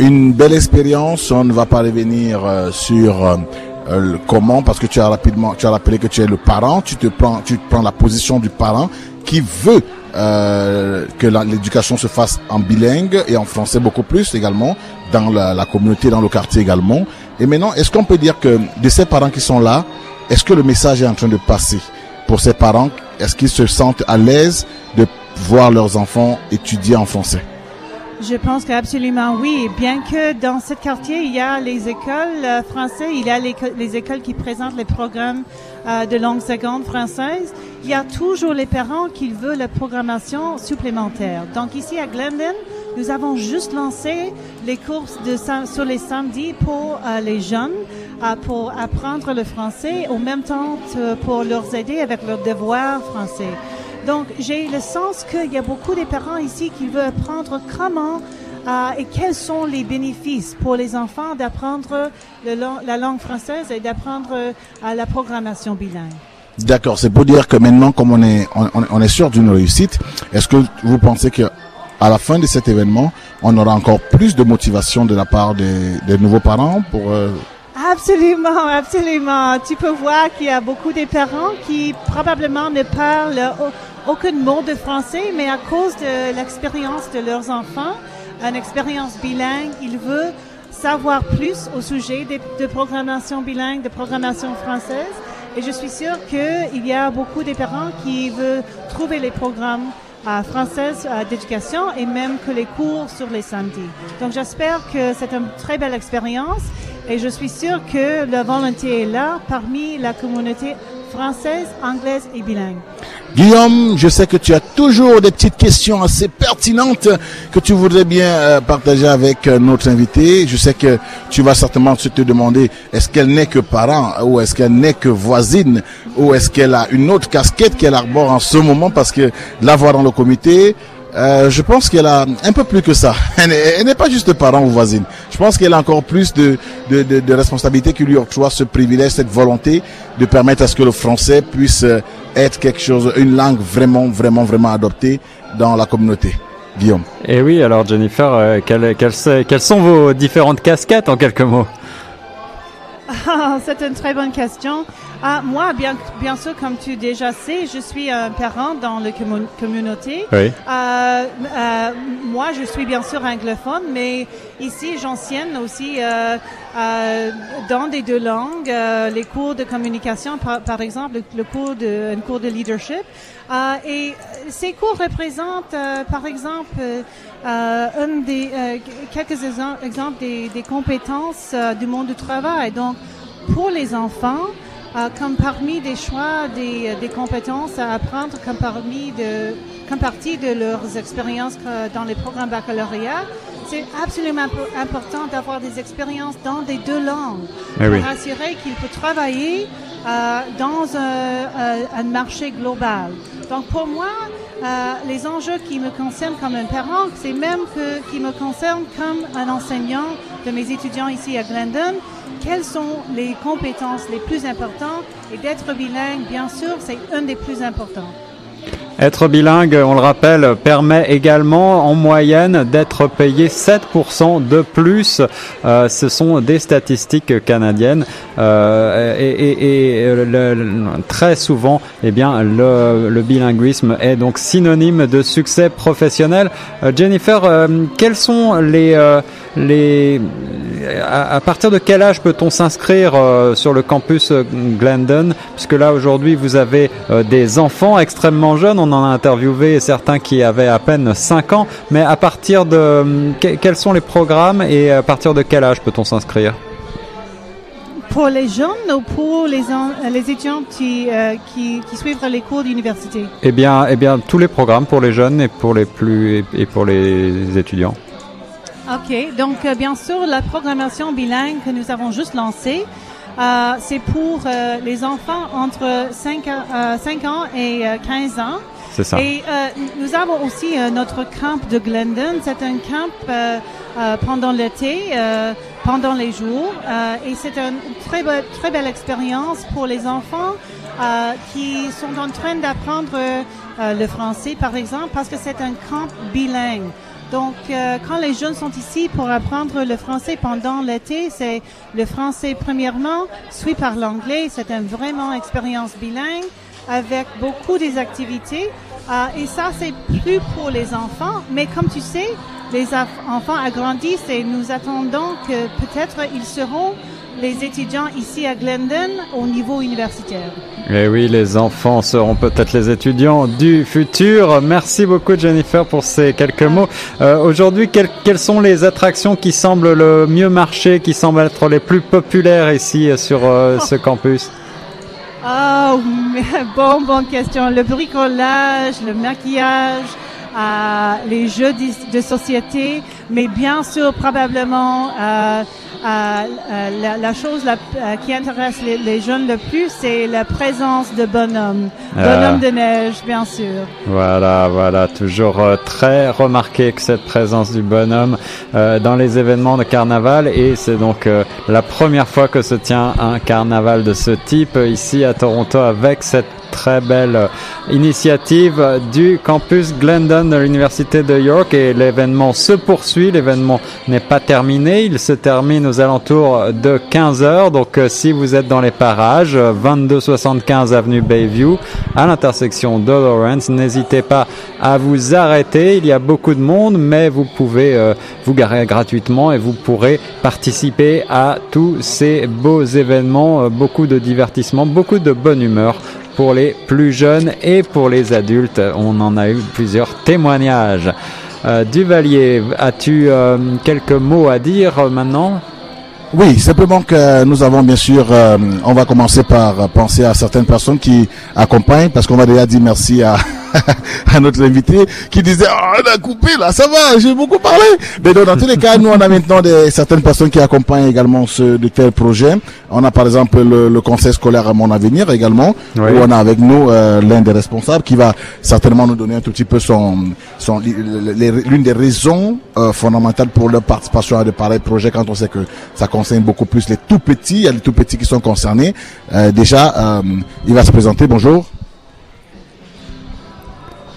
Une belle expérience. On ne va pas revenir euh, sur euh, comment parce que tu as rapidement, tu as rappelé que tu es le parent. Tu te prends, tu prends la position du parent qui veut euh, que l'éducation se fasse en bilingue et en français beaucoup plus également dans la, la communauté, dans le quartier également. Et maintenant, est-ce qu'on peut dire que de ces parents qui sont là, est-ce que le message est en train de passer pour ces parents? Est-ce qu'ils se sentent à l'aise de voir leurs enfants étudier en français? Je pense qu'absolument oui. Bien que dans ce quartier, il y a les écoles euh, françaises, il y a les, les écoles qui présentent les programmes euh, de langue seconde française, il y a toujours les parents qui veulent la programmation supplémentaire. Donc ici à Glendon, nous avons juste lancé les courses de sur les samedis pour euh, les jeunes, pour apprendre le français, au même temps pour leur aider avec leurs devoirs français. Donc, j'ai le sens qu'il y a beaucoup de parents ici qui veulent apprendre comment euh, et quels sont les bénéfices pour les enfants d'apprendre le la langue française et d'apprendre euh, la programmation bilingue. D'accord, c'est pour dire que maintenant, comme on est, on, on- on est sûr d'une réussite, est-ce que vous pensez que à la fin de cet événement, on aura encore plus de motivation de la part des, des nouveaux parents pour euh, Absolument, absolument. Tu peux voir qu'il y a beaucoup de parents qui probablement ne parlent aucun mot de français, mais à cause de l'expérience de leurs enfants, une expérience bilingue, ils veulent savoir plus au sujet de, programmation bilingue, de programmation française. Et je suis sûre qu'il y a beaucoup de parents qui veulent trouver les programmes euh, françaises euh, d'éducation et même que les cours sur les samedis. Donc j'espère que c'est une très belle expérience et je suis sûre que la volonté est là parmi la communauté française, anglaise et bilingue. Guillaume, je sais que tu as toujours des petites questions assez pertinentes que tu voudrais bien euh, partager avec euh, notre invité. Je sais que tu vas certainement te demander est-ce qu'elle n'est que parent ou est-ce qu'elle n'est que voisine ou est-ce qu'elle a une autre casquette qu'elle arbore en ce moment? Parce que la voir dans le comité, euh, je pense qu'elle a un peu plus que ça. Elle n'est pas juste parent ou voisine. Je pense qu'elle a encore plus de, de, de, de responsabilités qui lui octroient ce privilège, cette volonté de permettre à ce que le français puisse euh, être quelque chose, une langue vraiment, vraiment, vraiment adoptée dans la communauté. Guillaume. Et oui, alors Jennifer, euh, quelles, quelles, quelles sont vos différentes casquettes en quelques mots? Ah, c'est une très bonne question. Ah, moi, bien, bien sûr, comme tu déjà sais, je suis un parent dans la commun- communauté. Oui. Euh, euh, moi, je suis bien sûr anglophone, mais ici, j'enseigne aussi euh, euh, dans des deux langues, euh, les cours de communication, par, par exemple, le, cours de, un cours de leadership. Euh, et ces cours représentent, euh, par exemple, euh, un des, euh, quelques exem- exemples des, des compétences euh, du monde du travail. Donc, pour les enfants, euh, comme parmi des choix des, des compétences à apprendre, comme parmi de, comme partie de leurs expériences euh, dans les programmes baccalauréat, c'est absolument impo- important d'avoir des expériences dans des deux langues Eh pour oui. assurer qu'il peut travailler euh, dans un, euh, un marché global. Donc pour moi, euh, les enjeux qui me concernent comme un parent, c'est même que qui me concernent comme un enseignant de mes étudiants ici à Glendon. Quelles sont les compétences les plus importantes? Et d'être bilingue, bien sûr, c'est un des plus importants. Être bilingue, on le rappelle, permet également en moyenne d'être payé 7% de plus. Euh, ce sont des statistiques canadiennes Euh, et, très souvent, eh bien, le, bilinguisme est donc synonyme de succès professionnel. Euh, Jennifer, quels sont les, les à, à partir de quel âge peut-on s'inscrire euh, sur le campus euh, Glendon? Puisque là aujourd'hui vous avez euh, des enfants extrêmement jeunes, on en a interviewé certains qui avaient à peine 5 ans, mais à partir de que- quels sont les programmes et à partir de quel âge peut-on s'inscrire? Pour les jeunes ou pour les, étudiants qui, euh, qui, qui suivent les cours d'université? Eh bien, eh bien tous les programmes pour les jeunes et pour les plus et pour les étudiants. OK. Donc, euh, bien sûr, la programmation bilingue que nous avons juste lancée, euh, c'est pour euh, les enfants entre 5, euh, 5 ans et euh, 15 ans. C'est ça. Et nous avons aussi notre camp de Glendon. C'est un camp pendant l'été, pendant les jours. et c'est une très, be- très belle expérience pour les enfants qui sont en train d'apprendre le français, par exemple, parce que c'est un camp bilingue. Donc, euh, quand les jeunes sont ici pour apprendre le français pendant l'été, c'est le français premièrement, suivi par l'anglais. C'est une vraiment expérience bilingue avec beaucoup des activités. Euh, et ça, c'est plus pour les enfants. Mais comme tu sais, les enfants agrandissent et nous attendons que peut-être ils seront les étudiants ici à Glendon au niveau universitaire. Et Eh oui, les enfants seront peut-être les étudiants du futur. Merci beaucoup Jennifer pour ces quelques mots. Euh, Aujourd'hui, quelles, quelles sont les attractions qui semblent le mieux marcher, qui semblent être les plus populaires ici euh, sur euh, ce campus? Oh, mais bon, bonne question. Le bricolage, le maquillage, euh, les jeux de, de société, mais bien sûr, probablement, euh, la, la chose la- qui intéresse les, les jeunes le plus, c'est la présence de bonhommes. Ah. Bonhommes de neige, bien sûr. Voilà, voilà, toujours euh, très remarqué que cette présence du bonhomme euh, dans les événements de carnaval et c'est donc euh, la première fois que se tient un carnaval de ce type ici à Toronto avec cette très belle initiative du campus Glendon de l'université de York et l'événement se poursuit, l'événement n'est pas terminé, il se termine aux alentours de 15 heures donc euh, si vous êtes dans les parages euh, 2275 avenue Bayview à l'intersection de Lawrence. N'hésitez pas à vous arrêter. Il y a beaucoup de monde, mais vous pouvez euh, vous garer gratuitement et vous pourrez participer à tous ces beaux événements, euh, beaucoup de divertissement, beaucoup de bonne humeur pour les plus jeunes et pour les adultes. On en a eu plusieurs témoignages. Euh, Duvalier, as-tu euh, quelques mots à dire euh, maintenant? Oui, simplement que nous avons bien sûr, on va commencer par penser à certaines personnes qui accompagnent, parce qu'on va déjà dire merci à, à notre invité qui disait oh, on a coupé là, ça va, j'ai beaucoup parlé. Mais donc, dans tous les cas, nous on a maintenant des, certaines personnes qui accompagnent également ce de tels projets. On a par exemple le, le conseil scolaire à mon avenir également, Oui. où on a avec nous euh, l'un des responsables qui va certainement nous donner un tout petit peu son, son l'une des raisons euh, fondamentales pour leur participation à de pareils projets quand on sait que ça concerne beaucoup plus les tout petits, il y a les tout petits qui sont concernés. Euh, déjà, euh, il va se présenter. Bonjour.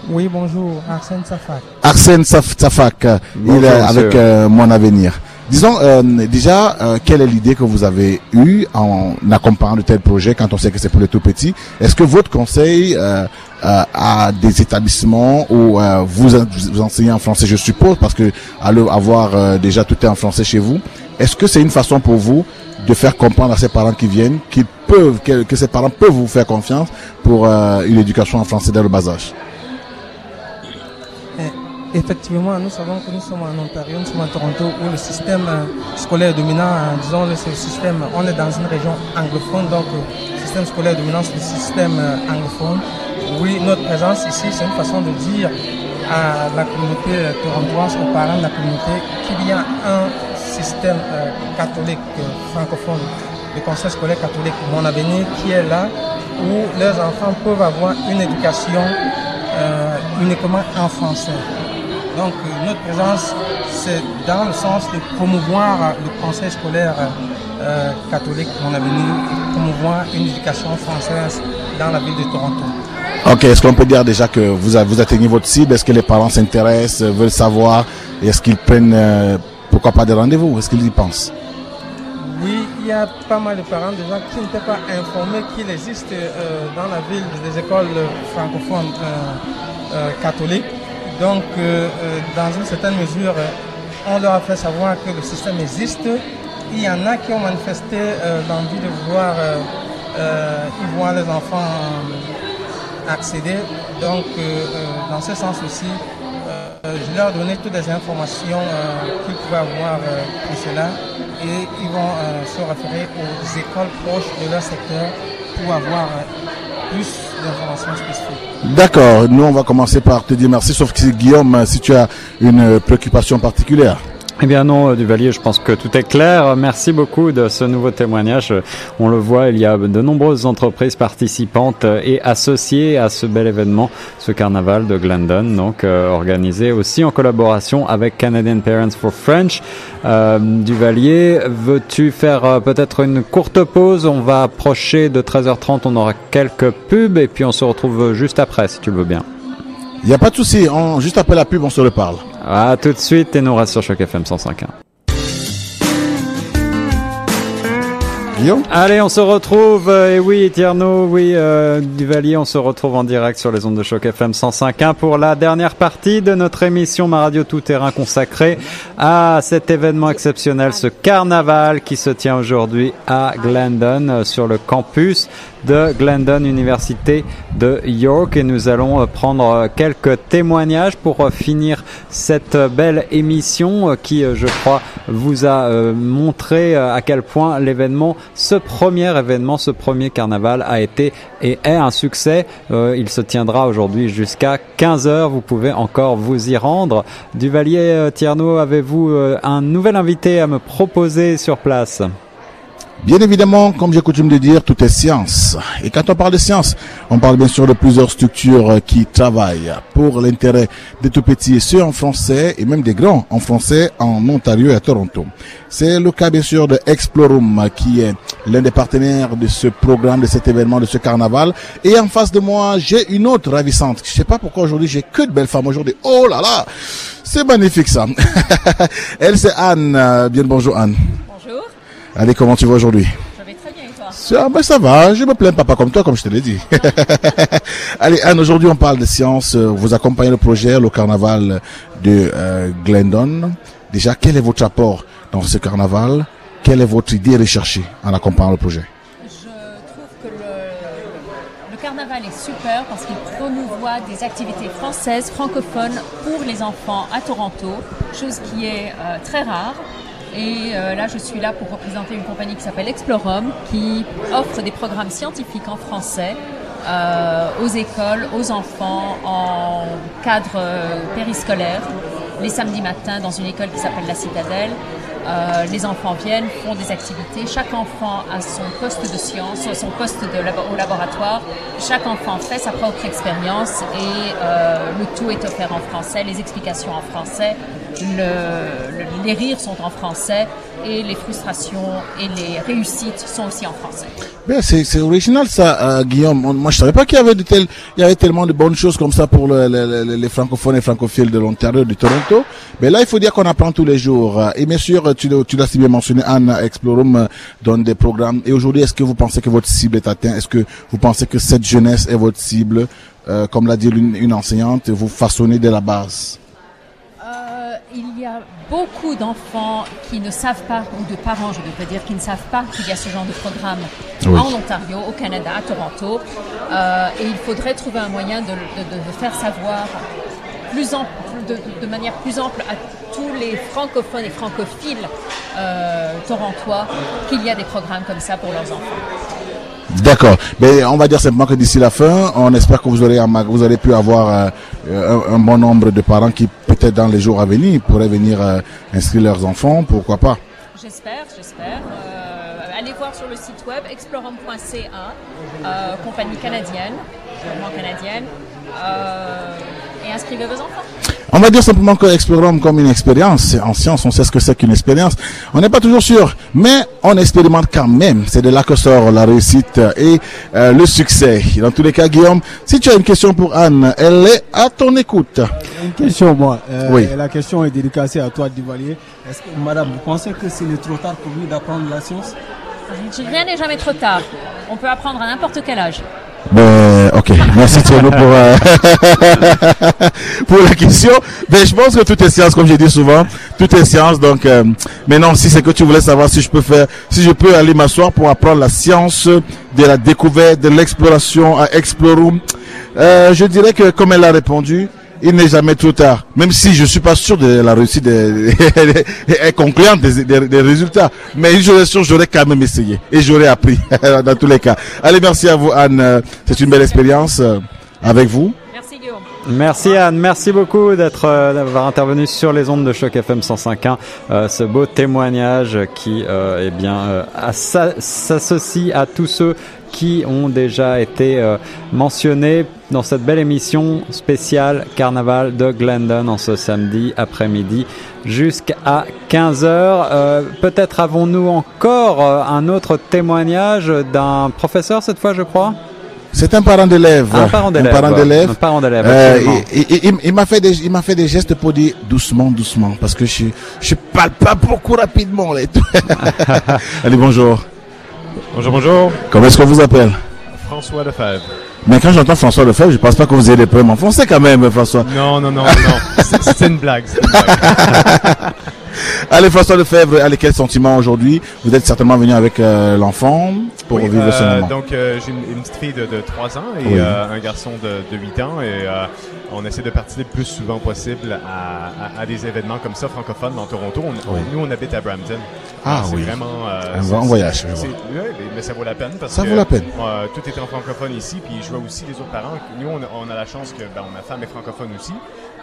Oui, bonjour, Arsène Safak. Arsène Saf- Safak, euh, il est avec euh, mon avenir. Disons euh, déjà, euh, quelle est l'idée que vous avez eue en accompagnant de tels projets quand on sait que c'est pour les tout petits Est-ce que votre conseil euh, euh, a des établissements où euh, vous, vous enseignez en français, je suppose, parce que à le- avoir euh, déjà tout est en français chez vous, est-ce que c'est une façon pour vous de faire comprendre à ces parents qui viennent qu'ils peuvent, que, que ces parents peuvent vous faire confiance pour euh, une éducation en français dès le bas âge? Effectivement, nous savons que nous sommes en Ontario, nous sommes à Toronto, où le système euh, scolaire dominant, euh, disons, le- système, on est dans une région anglophone, donc euh, le système scolaire dominant, c'est le système euh, anglophone. Oui, notre présence ici, c'est une façon de dire à la communauté euh, torontoise, aux parents de la communauté, qu'il y a un système euh, catholique euh, francophone, le conseil scolaire catholique Mon Avenir, qui est là, où leurs enfants peuvent avoir une éducation euh, uniquement en français. Donc euh, notre présence, c'est dans le sens de promouvoir euh, le conseil scolaire euh, euh, catholique Mon Avenir, promouvoir une éducation française dans la ville de Toronto. Ok, est-ce qu'on peut dire déjà que vous, a- vous atteignez votre cible? Est-ce que les parents s'intéressent, veulent savoir? Est-ce qu'ils prennent, euh, pourquoi pas des rendez-vous? Est-ce qu'ils y pensent? Oui, il y a pas mal de parents déjà qui n'étaient pas informés qu'il existe euh, dans la ville des écoles francophones catholiques. Donc, euh, euh, dans une certaine mesure, euh, on leur a fait savoir que le système existe il y en a qui ont manifesté l'envie de vouloir voir les enfants accéder. Donc, dans ce sens aussi, je leur ai donné toutes les informations qu'ils pouvaient avoir pour cela et ils vont se référer aux écoles proches de leur secteur pour avoir D'accord, nous on va commencer par te dire merci, sauf que Guillaume, si tu as une préoccupation particulière. Eh bien non, euh, Duvalier, je pense que tout est clair. Merci beaucoup de ce nouveau témoignage. On le voit, il y a de nombreuses entreprises participantes et associées à ce bel événement, ce carnaval de Glendon, donc euh, organisé aussi en collaboration avec Canadian Parents for French. Euh, Duvalier, veux-tu faire euh, peut-être une courte pause? On va approcher de 13h30, on aura quelques pubs et puis on se retrouve juste après, si tu veux bien. Il n'y a pas de souci, juste après la pub, on se reparle. À tout de suite et nous reste sur Choc FM 105.1. Allez, on se retrouve. Euh, et oui, Tierno, oui, euh, Duvalier, on se retrouve en direct sur les ondes de choc FM 105.1 pour la dernière partie de notre émission Ma Radio Tout Terrain consacrée à cet événement exceptionnel, ce carnaval qui se tient aujourd'hui à Glendon euh, sur le campus de Glendon Université de York et nous allons euh, prendre quelques témoignages pour finir cette belle émission qui, je crois, vous a montré à quel point l'événement ce premier événement, ce premier carnaval a été et est un succès. Euh, il se tiendra aujourd'hui jusqu'à 15 heures. Vous pouvez encore vous y rendre. Duvalier euh, Tierno, avez-vous euh, un nouvel invité à me proposer sur place? Bien évidemment, comme j'ai coutume de dire, tout est science. Et quand on parle de science, on parle bien sûr de plusieurs structures qui travaillent pour l'intérêt des tout petits, ceux en français et même des grands en français en Ontario et à Toronto. C'est le cas bien sûr de Explorum qui est l'un des partenaires de ce programme, de cet événement, de ce carnaval. Et en face de moi, j'ai une autre ravissante. Je sais pas pourquoi aujourd'hui j'ai que de belles femmes aujourd'hui. Oh là là, c'est magnifique ça. Elle c'est Anne. Bien bonjour Anne. Allez, comment tu vas aujourd'hui Je vais très bien et toi ça, ben, ça va, je me plains pas, pas comme toi, comme je te l'ai dit. Allez, Anne, aujourd'hui on parle de science. Vous accompagnez le projet, le carnaval de euh, Glendon. Déjà, quel est votre apport dans ce carnaval? Quelle est votre idée recherchée en accompagnant le projet? Je trouve que le, le carnaval est super parce qu'il promouvoit des activités françaises, francophones pour les enfants à Toronto, chose qui est euh, très rare. Et euh, là, je suis là pour représenter une compagnie qui s'appelle Explorum, qui offre des programmes scientifiques en français euh, aux écoles, aux enfants, en cadre euh, périscolaire, les samedis matins dans une école qui s'appelle La Citadelle. Euh, les enfants viennent, font des activités. Chaque enfant a son poste de science, son poste de au laboratoire. Chaque enfant fait sa propre expérience et euh, le tout est offert en français, les explications en français, le, les rires sont en français et les frustrations et les réussites sont aussi en français. c'est original ça, euh, Guillaume. Moi, je savais pas qu'il y avait de tel, il y avait tellement de bonnes choses comme ça pour le, les francophones et francophiles de l'Ontario, du Toronto. Mais là, il faut dire qu'on apprend tous les jours. Et bien sûr, tu, tu l'as si bien mentionné, Anne Explorum donne des programmes. Et aujourd'hui, est-ce que vous pensez que votre cible est atteinte? Est-ce que vous pensez que cette jeunesse est votre cible? Euh, Comme l'a dit une, une enseignante, vous façonnez de la base il y a beaucoup d'enfants qui ne savent pas, ou de parents, je devrais dire, qui ne savent pas qu'il y a ce genre de programme en Ontario, au Canada, à Toronto. Euh, et il faudrait trouver un moyen de, faire savoir plus de, manière plus ample à tous les francophones et francophiles euh, torontois qu'il y a des programmes comme ça pour leurs enfants. D'accord. Mais on va dire simplement que d'ici la fin, on espère que vous aurez, vous pu avoir euh, un, bon nombre de parents qui, peut-être dans les jours à venir, pourraient venir euh, inscrire leurs enfants. Pourquoi pas J'espère, j'espère. Euh, allez voir sur le site web explorum.ca, compagnie canadienne, canadienne, et inscrivez vos enfants. On va dire simplement que Explorum comme une expérience. En science, on sait ce que c'est qu'une expérience. On n'est pas toujours sûr, mais on expérimente quand même. C'est de là que sort la réussite et euh, le succès. Dans tous les cas, Guillaume, si tu as une question pour Anne, elle est à ton écoute. Une question, moi. Euh, oui. La question est dédicacée à toi, Duvalier. Est-ce que, madame, vous pensez que c'est trop tard pour lui d'apprendre la science? Rien n'est jamais trop tard. On peut apprendre à n'importe quel âge. Ben, ok, merci Thierry pour, euh, pour la question. Ben, je pense que tout est science, comme j'ai dit souvent, tout est science. Donc, euh, maintenant, si c'est que tu voulais savoir si je peux faire, si je peux aller m'asseoir pour apprendre la science de la découverte, de l'exploration à Explorum, euh, je dirais que comme elle a répondu, il n'est jamais trop tard. Même si je suis pas sûr de la réussite des, concluante des, des, des, résultats. Mais je suis sûr, j'aurais quand même essayé. Et j'aurais appris, dans tous les cas. Allez, merci à vous, Anne. C'est une belle expérience euh, avec vous. Merci, Guillaume. Merci Anne, merci beaucoup d'être euh, d'avoir intervenu sur les ondes de choc FM 105.1. Euh, ce beau témoignage qui, euh, eh bien, euh, s'associe à tous ceux qui ont déjà été euh, mentionnés dans cette belle émission spéciale Carnaval de Glendon en ce samedi après-midi jusqu'à 15h. Euh, Peut-être avons-nous encore euh, un autre témoignage d'un professeur cette fois, je crois? C'est un parent d'élève. Un parent d'élève. Un parent d'élève. Euh, il il, il m'a fait des, il m'a fait des gestes pour dire doucement, doucement, parce que je, je parle pas beaucoup rapidement. Là, et tout. Allez, bonjour. Bonjour, bonjour. Comment est-ce qu'on vous appelle? François Lefebvre. Mais quand j'entends François Lefebvre, je pense pas que vous ayez des problèmes en français quand même, François. Non, non, non, non. C'est- C'est une blague. c'est une blague. Allez, François Lefebvre, allez, quel sentiment aujourd'hui? Vous êtes certainement venu avec euh, l'enfant pour Oui, vivre ce euh, moment. Donc, euh, j'ai une, une petite fille de, de 3 ans et Oui. euh, un garçon de, de 8 ans. Et on essaie de participer le plus souvent possible à, à- à des événements comme ça francophones dans Toronto. On- on- Oui. nous, on habite à Brampton. Ah c'est oui. vraiment... Un grand voyage, je vois. mais- ça vaut la peine parce Ça que vaut la peine. tout est en francophone ici. Puis je vois aussi les autres parents. Nous, on a, on a la chance que ben, ma femme est francophone aussi.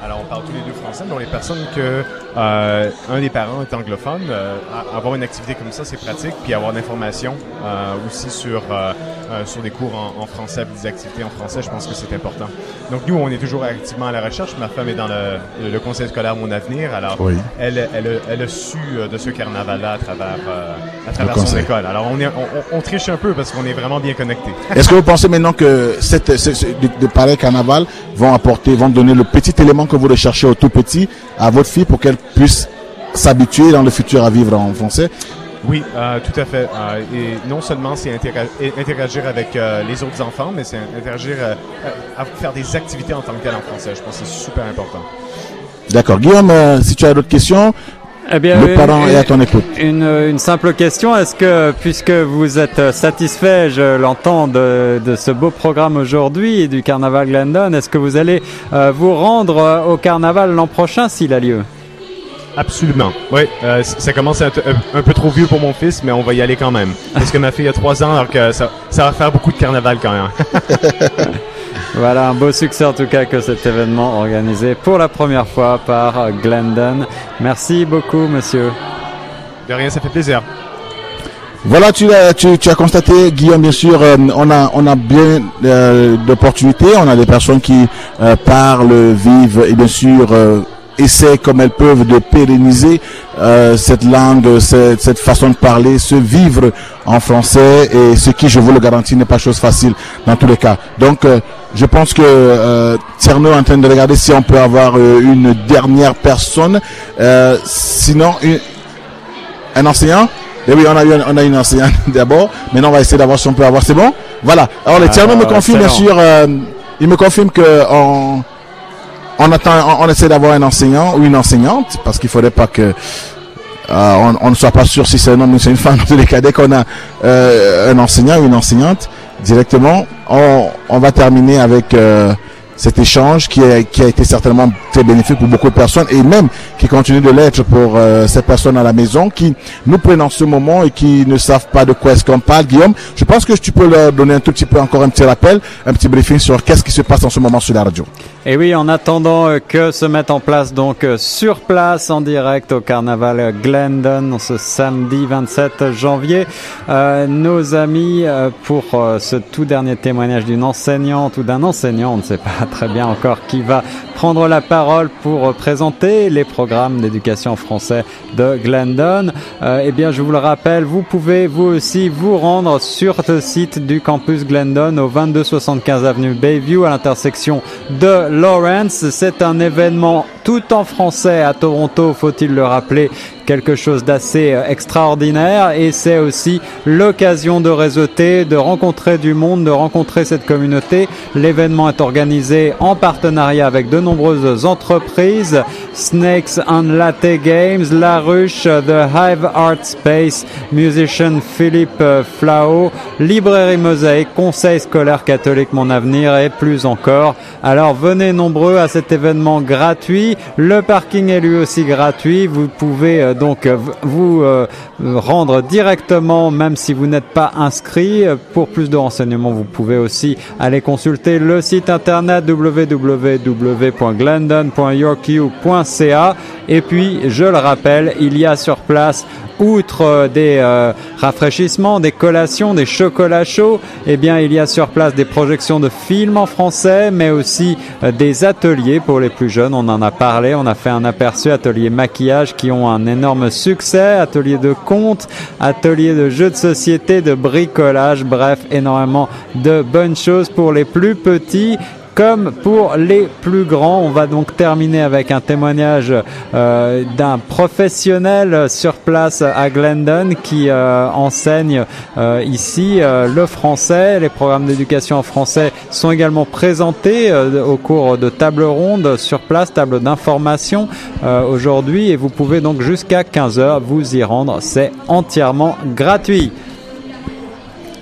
Alors, on parle tous les deux français. Donc, les personnes que euh, un des parents est anglophone, euh, avoir une activité comme ça, c'est pratique. Puis avoir d'informations euh, aussi sur euh, euh, sur des cours en, en français, des activités en français, je pense que c'est important. Donc, nous, on est toujours activement à la recherche. Ma femme est dans le, le conseil scolaire Mon Avenir. Alors, Oui. elle, elle, elle a su euh, de ce carnaval-là à travers euh, à travers son école. Alors, on est on, on- triche un peu parce qu'on est vraiment bien connectés. Est-ce que vous pensez maintenant que cette, ce- ce- de, de pareils vont apporter, vont donner le petit élément que vous recherchez au tout petit à votre fille pour qu'elle puisse s'habituer dans le futur à vivre en français Oui, euh, tout à fait. Euh, et non seulement c'est interagir avec euh, les autres enfants, mais c'est interagir, à, faire des activités en tant que tel en français. Je pense que c'est super important. D'accord. Guillaume, si tu as d'autres questions, Eh bien, le une- parent est à ton écoute. Une, une simple question, est-ce que, puisque vous êtes satisfait, je l'entends, de, de ce beau programme aujourd'hui du Carnaval Glendon, est-ce que vous allez euh, vous rendre euh, au Carnaval l'an prochain s'il a lieu? Absolument. Oui, euh, ça commence à être un, un peu trop vieux pour mon fils, mais on va y aller quand même. Parce que ma fille a trois ans, alors que ça, ça va faire beaucoup de carnaval quand même. Voilà, un beau succès en tout cas que cet événement organisé pour la première fois par Glendon. Merci beaucoup, monsieur. De rien, ça fait plaisir. Voilà, tu, l'as- tu, tu as constaté, Guillaume, bien sûr, euh, on a on a bien euh, d'opportunités. On a des personnes qui euh, parlent, vivent et bien sûr euh, essaient comme elles peuvent de pérenniser euh, cette langue, cette, cette façon de parler, se vivre en français et ce qui, je vous le garantis, n'est pas chose facile dans tous les cas. Donc, euh, je pense que euh, Tierno est en train de regarder si on peut avoir euh, une dernière personne. Euh, sinon, une, un enseignant? Eh oui, on a, eu un- on a une enseignante d'abord. Maintenant, on va essayer d'avoir si on peut avoir. C'est bon? Voilà. Alors, Ah, Tierno me confirme, bien sûr, euh, il me confirme que on, on attend, on, essaie d'avoir un enseignant ou une enseignante, parce qu'il faudrait pas que euh, on, ne soit pas sûr si c'est un homme ou c'est une femme. Dans les cas, dès qu'on a euh, un enseignant ou une enseignante, directement, on, va terminer avec euh, cet échange qui, a été certainement très bénéfique pour beaucoup de personnes et même qui continue de l'être pour ces personnes à la maison qui nous prennent en ce moment et qui ne savent pas de quoi est-ce qu'on parle. Guillaume, je pense que tu peux leur donner un tout petit peu encore un petit rappel, un petit briefing sur qu'est-ce qui se passe en ce moment sur la radio. Et oui, en attendant euh, que se mette en place donc euh, sur place en direct au carnaval Glendon ce samedi 27 janvier, euh, nos amis euh, pour ce tout dernier témoignage d'une enseignante ou d'un enseignant, on ne sait pas très bien encore qui va prendre la parole pour présenter les programmes d'éducation français de Glendon. Euh, eh bien, je vous le rappelle, vous pouvez vous aussi vous rendre sur le site du campus Glendon au 2275 avenue Bayview à l'intersection de Lawrence. C'est un événement tout en français à Toronto, faut-il le rappeler, quelque chose d'assez extraordinaire et c'est aussi l'occasion de réseauter, de rencontrer du monde, de rencontrer cette communauté. L'événement est organisé en partenariat avec de nombreuses entreprises, Snakes and Latte Games, La Ruche, The Hive Art Space, Musician Philippe Flao, Librairie Mosaïque, Conseil scolaire catholique Mon Avenir et plus encore. Alors venez nombreux à cet événement gratuit. Le parking est lui aussi gratuit. Vous pouvez euh, donc euh, vous euh, rendre directement même si vous n'êtes pas inscrit. Pour plus de renseignements, vous pouvez aussi aller consulter le site internet www.glendon.yorku.ca et puis, je le rappelle, il y a sur place outre euh, des euh, rafraîchissements, des collations, des chocolats chauds, eh bien, il y a sur place des projections de films en français, mais aussi euh, des ateliers pour les plus jeunes. On en a parlé, on a fait un aperçu atelier maquillage qui ont un énorme succès, atelier de contes, atelier de jeux de société, de bricolage, bref, énormément de bonnes choses pour les plus petits comme pour les plus grands. On va donc terminer avec un témoignage euh, d'un professionnel sur place à Glendon qui euh, enseigne euh, ici le français. Les programmes d'éducation en français sont également présentés au cours de tables rondes sur place, tables d'information aujourd'hui et vous pouvez donc jusqu'à 15h vous y rendre. C'est entièrement gratuit.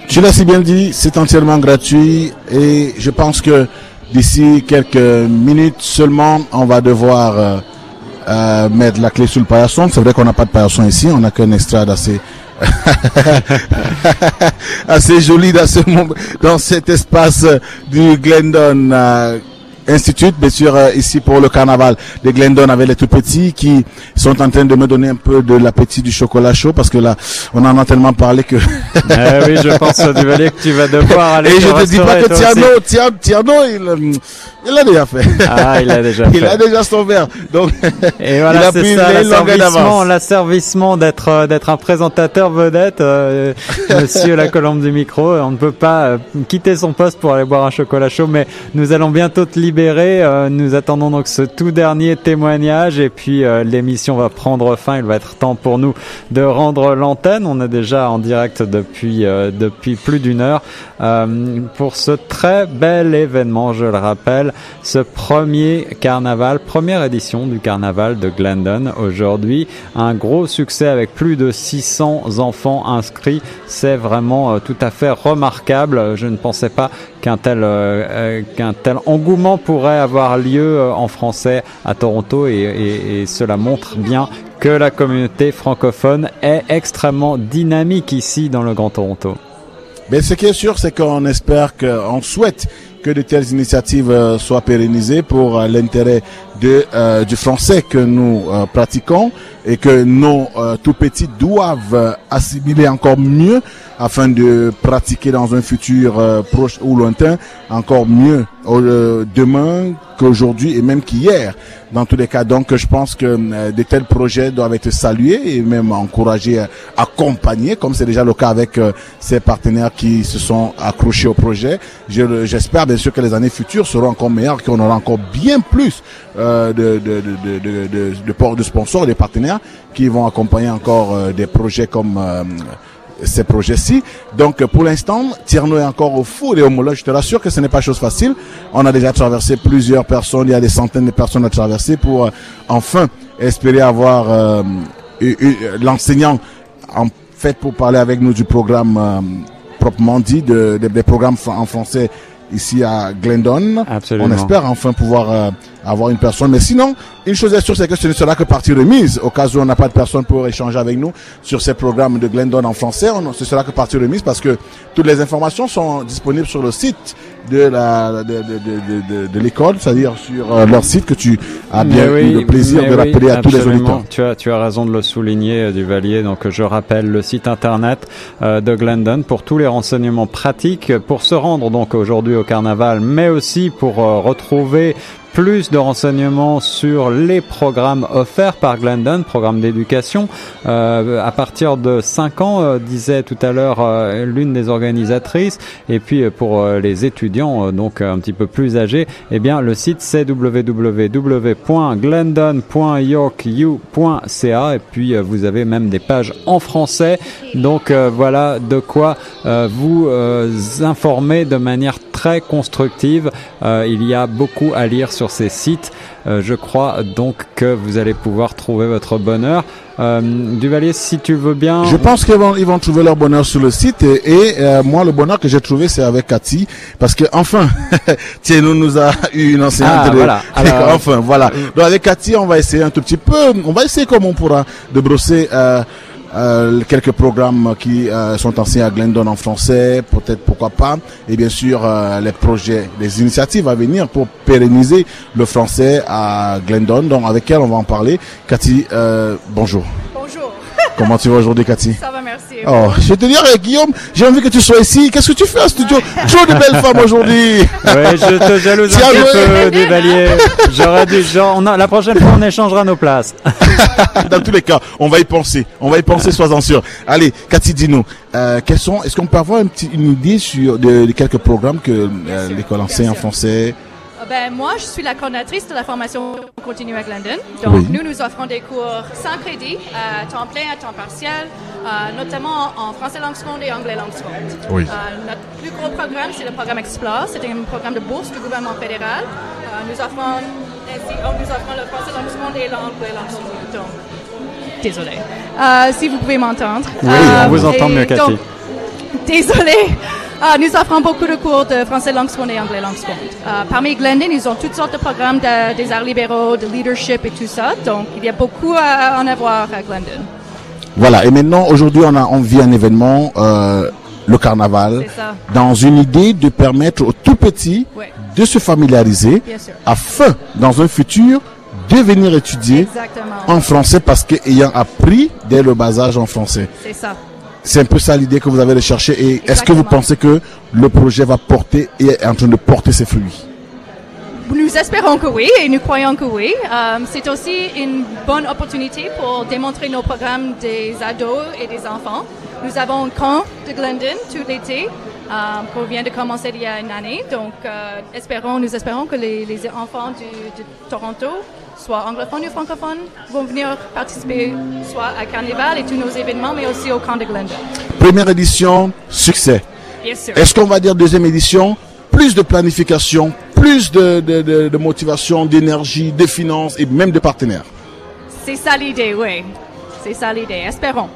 Tu l'as si bien dit, c'est entièrement gratuit et je pense que D'ici quelques minutes seulement, on va devoir euh, euh, mettre la clé sur le paillasson. C'est vrai qu'on n'a pas de paillasson ici, on n'a qu'un estrade assez assez joli dans ce dans cet espace du Glendon. Euh, Institute, bien sûr, euh, ici pour le carnaval de Glendon avec les tout petits qui sont en train de me donner un peu de l'appétit du chocolat chaud parce que là, on en a tellement parlé que. eh oui, je pense que tu vas devoir aller. Et je te dis pas que Tierno, Tierno, il, il a déjà fait. Ah, il a déjà fait. il a déjà son verre. Donc, et voilà, c'est ça, l'asservissement, l'asservissement d'être, euh, d'être un présentateur vedette, euh, monsieur la colombe du micro. On ne peut pas quitter son poste pour aller boire un chocolat chaud, mais nous allons bientôt te libérer euh, nous attendons donc ce tout dernier témoignage et puis euh, l'émission va prendre fin. Il va être temps pour nous de rendre l'antenne. On est déjà en direct depuis euh, depuis plus d'une heure pour ce très bel événement. Je le rappelle, ce premier carnaval, première édition du carnaval de Glendon aujourd'hui, un gros succès avec plus de 600 enfants inscrits. C'est vraiment tout à fait remarquable. Je ne pensais pas qu'un tel qu'un tel engouement pourrait avoir lieu euh, en français à Toronto et, cela montre bien que la communauté francophone est extrêmement dynamique ici dans le Grand Toronto. Mais ce qui est sûr, c'est qu'on espère qu'on souhaite que de telles initiatives euh, soient pérennisées pour euh, l'intérêt de, du français que nous pratiquons et que nos tout petits doivent assimiler encore mieux afin de pratiquer dans un futur euh, proche ou lointain encore mieux euh, demain qu'aujourd'hui et même qu'hier. Dans tous les cas, donc je pense que euh, de tels projets doivent être salués et même encouragés, accompagnés, comme c'est déjà le cas avec ces partenaires qui se sont accrochés au projet. J'espère bien sûr que les années futures seront encore meilleures, qu'on aura encore bien plus de, de, de, de, de, de, de sponsors, des partenaires qui vont accompagner encore des projets comme ces projets-ci. Donc pour l'instant, Tierno est encore au four et au moulin. Je te rassure que ce n'est pas chose facile. On a déjà traversé plusieurs personnes, il y a des centaines de personnes à traverser pour euh, enfin espérer avoir euh, l'enseignant en fait pour parler avec nous du programme euh, proprement dit, de, des programmes en français ici à Glendon. Absolument. On espère enfin pouvoir avoir une personne. Mais sinon, une chose est sûre, c'est que ce ne sera que partie remise. Au cas où on n'a pas de personne pour échanger avec nous sur ces programmes de Glendon en français, on, ce sera que partie remise parce que toutes les informations sont disponibles sur le site de la de, de, de, de, l'école, c'est-à-dire sur euh, leur site que tu as bien eu le plaisir de rappeler à tous les auditeurs. Tu as, tu as raison de le souligner, euh, Duvalier. Donc je rappelle le site internet euh, de Glendon pour tous les renseignements pratiques, pour se rendre donc aujourd'hui au carnaval, mais aussi pour retrouver plus de renseignements sur les programmes offerts par Glendon, programmes d'éducation, euh, à partir de 5 ans, euh, disait tout à l'heure euh, l'une des organisatrices. Et puis euh, pour les étudiants, donc un petit peu plus âgés, eh bien le site c'est www.glendon.yorku.ca et puis vous avez même des pages en français. Donc voilà de quoi vous informer de manière très constructive. Il y a beaucoup à lire sur ces sites. Euh, je crois donc que vous allez pouvoir trouver votre bonheur. Euh, Duvalier, si tu veux bien. Je pense qu'ils vont, ils vont trouver leur bonheur sur le site et, et, euh, moi le bonheur que j'ai trouvé c'est avec Cathy parce que enfin Thierry nous a eu une enseignante Ah, de- voilà. Alors- enfin voilà donc avec Cathy on va essayer un tout petit peu on va essayer comme on pourra de brosser euh, euh, quelques programmes qui euh, sont enseignés à Glendon en français, peut-être pourquoi pas, et bien sûr euh, les projets, les initiatives à venir pour pérenniser le français à Glendon, donc avec elle on va en parler. Cathy, euh, bonjour. Bonjour. Comment tu vas aujourd'hui, Cathy? Ça va, merci. Oh, je vais te dire, Guillaume, j'ai envie que tu sois ici. Qu'est-ce que tu fais en studio? Toujours de belles femmes aujourd'hui. Ouais, je te jalouse un ouais. peu, Duvalier. J'aurais dû, genre, on a, la prochaine fois, on échangera nos places. Dans tous les cas, on va y penser. On va y penser, sois-en sûr. Allez, Cathy, dis-nous, euh, quels sont, est-ce qu'on peut avoir une, idée sur de, de quelques programmes que euh, l'école enseigne en français Ben, moi, je suis la coordinatrice de la formation continue à Glendon. Donc, Oui. nous, nous offrons des cours sans crédit, à temps plein, à temps partiel, euh, notamment en français langue seconde et anglais langue seconde. Oui. Euh, notre plus gros programme, c'est le programme Explore. C'est un programme de bourse du gouvernement fédéral. Euh, nous, offrons, ainsi, oh, nous offrons le français langue seconde et l'anglais langue seconde. Donc, désolé. Euh, si vous pouvez m'entendre. Oui, Euh, on vous entend mieux, Cathy. donc, Désolé. Ah, nous offrons beaucoup de cours de français langue seconde et anglais langue seconde. Euh, parmi Glendon, ils ont toutes sortes de programmes de- des arts libéraux, de leadership et tout ça. Donc, il y a beaucoup à en avoir à Glendon. Voilà. Et maintenant, aujourd'hui, on a, on vit un événement, euh, le carnaval, dans une idée de permettre aux tout petits Ouais. de se familiariser afin, dans un futur, de venir étudier Exactement. en français parce qu'ayant appris dès le bas âge en français. C'est ça. C'est un peu ça l'idée que vous avez recherchée. Et est-ce que vous pensez que le projet va porter et est en train de porter ses fruits? Nous espérons que oui et nous croyons que oui. Euh, c'est aussi une bonne opportunité pour démontrer nos programmes des ados et des enfants. Nous avons un camp de Glendon tout l'été euh, qu'on vient de commencer il y a une année. Donc, euh, espérons, nous espérons que les, les enfants du, de Toronto, soit anglophones ou francophones, vont venir participer soit à Carnival et tous nos événements, mais aussi au camp de Glendon. Première édition, succès. Bien sûr. Est-ce qu'on va dire deuxième édition? Plus de planification, plus de, de, de- de motivation, d'énergie, de finances et même de partenaires. C'est ça l'idée, oui. C'est ça l'idée. Espérons.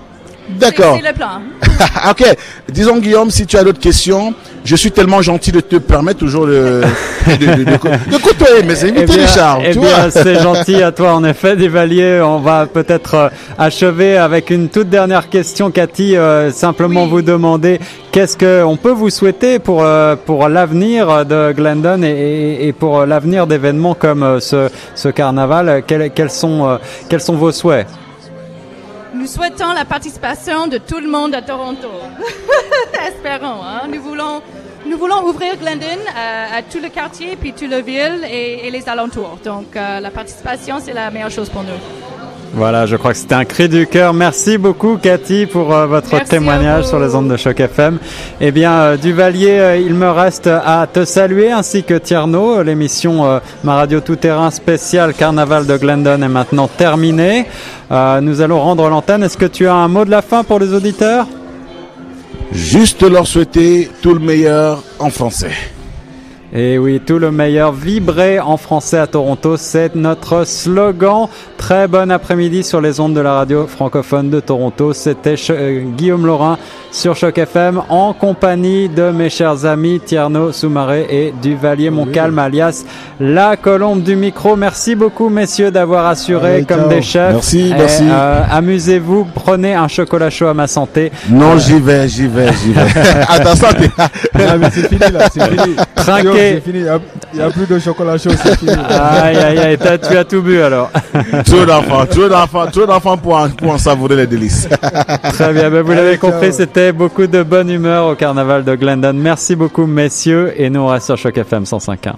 D'accord. C'est le plan. ok. Disons Guillaume, si tu as d'autres questions, je suis tellement gentil de te permettre toujours de, de, de, de- de côtoyer mes invités, Eh bien, Richard. eh bien, c'est gentil à toi, en effet, Desvaliers. On va peut-être euh, achever avec une toute dernière question, Cathy. euh, simplement vous demander qu'est-ce que on peut vous souhaiter pour euh, pour l'avenir de Glendon et, et- et pour l'avenir d'événements comme euh, ce, ce carnaval. Quels, quels sont euh, quels sont vos souhaits? Nous souhaitons la participation de tout le monde à Toronto. Espérons. Hein? Nous voulons, nous voulons ouvrir Glendon à, à tout le quartier, puis toute la ville et, et les alentours. Donc, euh, la participation, c'est la meilleure chose pour nous. Voilà, je crois que c'était un cri du cœur. Merci beaucoup, Cathy, pour euh, votre Merci témoignage sur les ondes de Choc FM. Eh bien, euh, Duvalier, euh, il me reste à te saluer, ainsi que Tierno. L'émission euh, Ma Radio Tout Terrain spéciale Carnaval de Glendon est maintenant terminée. Euh, nous allons rendre l'antenne. Est-ce que tu as un mot de la fin pour les auditeurs? Juste leur souhaiter tout le meilleur en français. Et oui, tout le meilleur vibrer en français à Toronto, c'est notre slogan. Très bon après-midi sur les ondes de la radio francophone de Toronto. C'était Ch- euh, Guillaume Laurin sur Choc FM en compagnie de mes chers amis Tierno Soumaré et Duvalier Montcalm alias la colombe du micro. Merci beaucoup messieurs d'avoir assuré Allez, comme ciao. des chefs. Merci, Et, merci. euh, Amusez-vous, prenez un chocolat chaud à ma santé. Non, Euh, j'y vais, j'y vais, j'y vais. à ta santé. Mais c'est fini là, c'est fini. Yo, C'est fini, il y a- il n'y a, plus de chocolat chaud, c'est fini. Aïe aïe aïe, tu as tout bu alors. trop d'enfants, trop d'enfants, trop d'enfants pour en, pour en savourer les délices. Très bien, ben vous l'avez compris, c'était beaucoup de bonne humeur au carnaval de Glendon. Merci beaucoup messieurs et nous on reste sur Choc FM 105.1.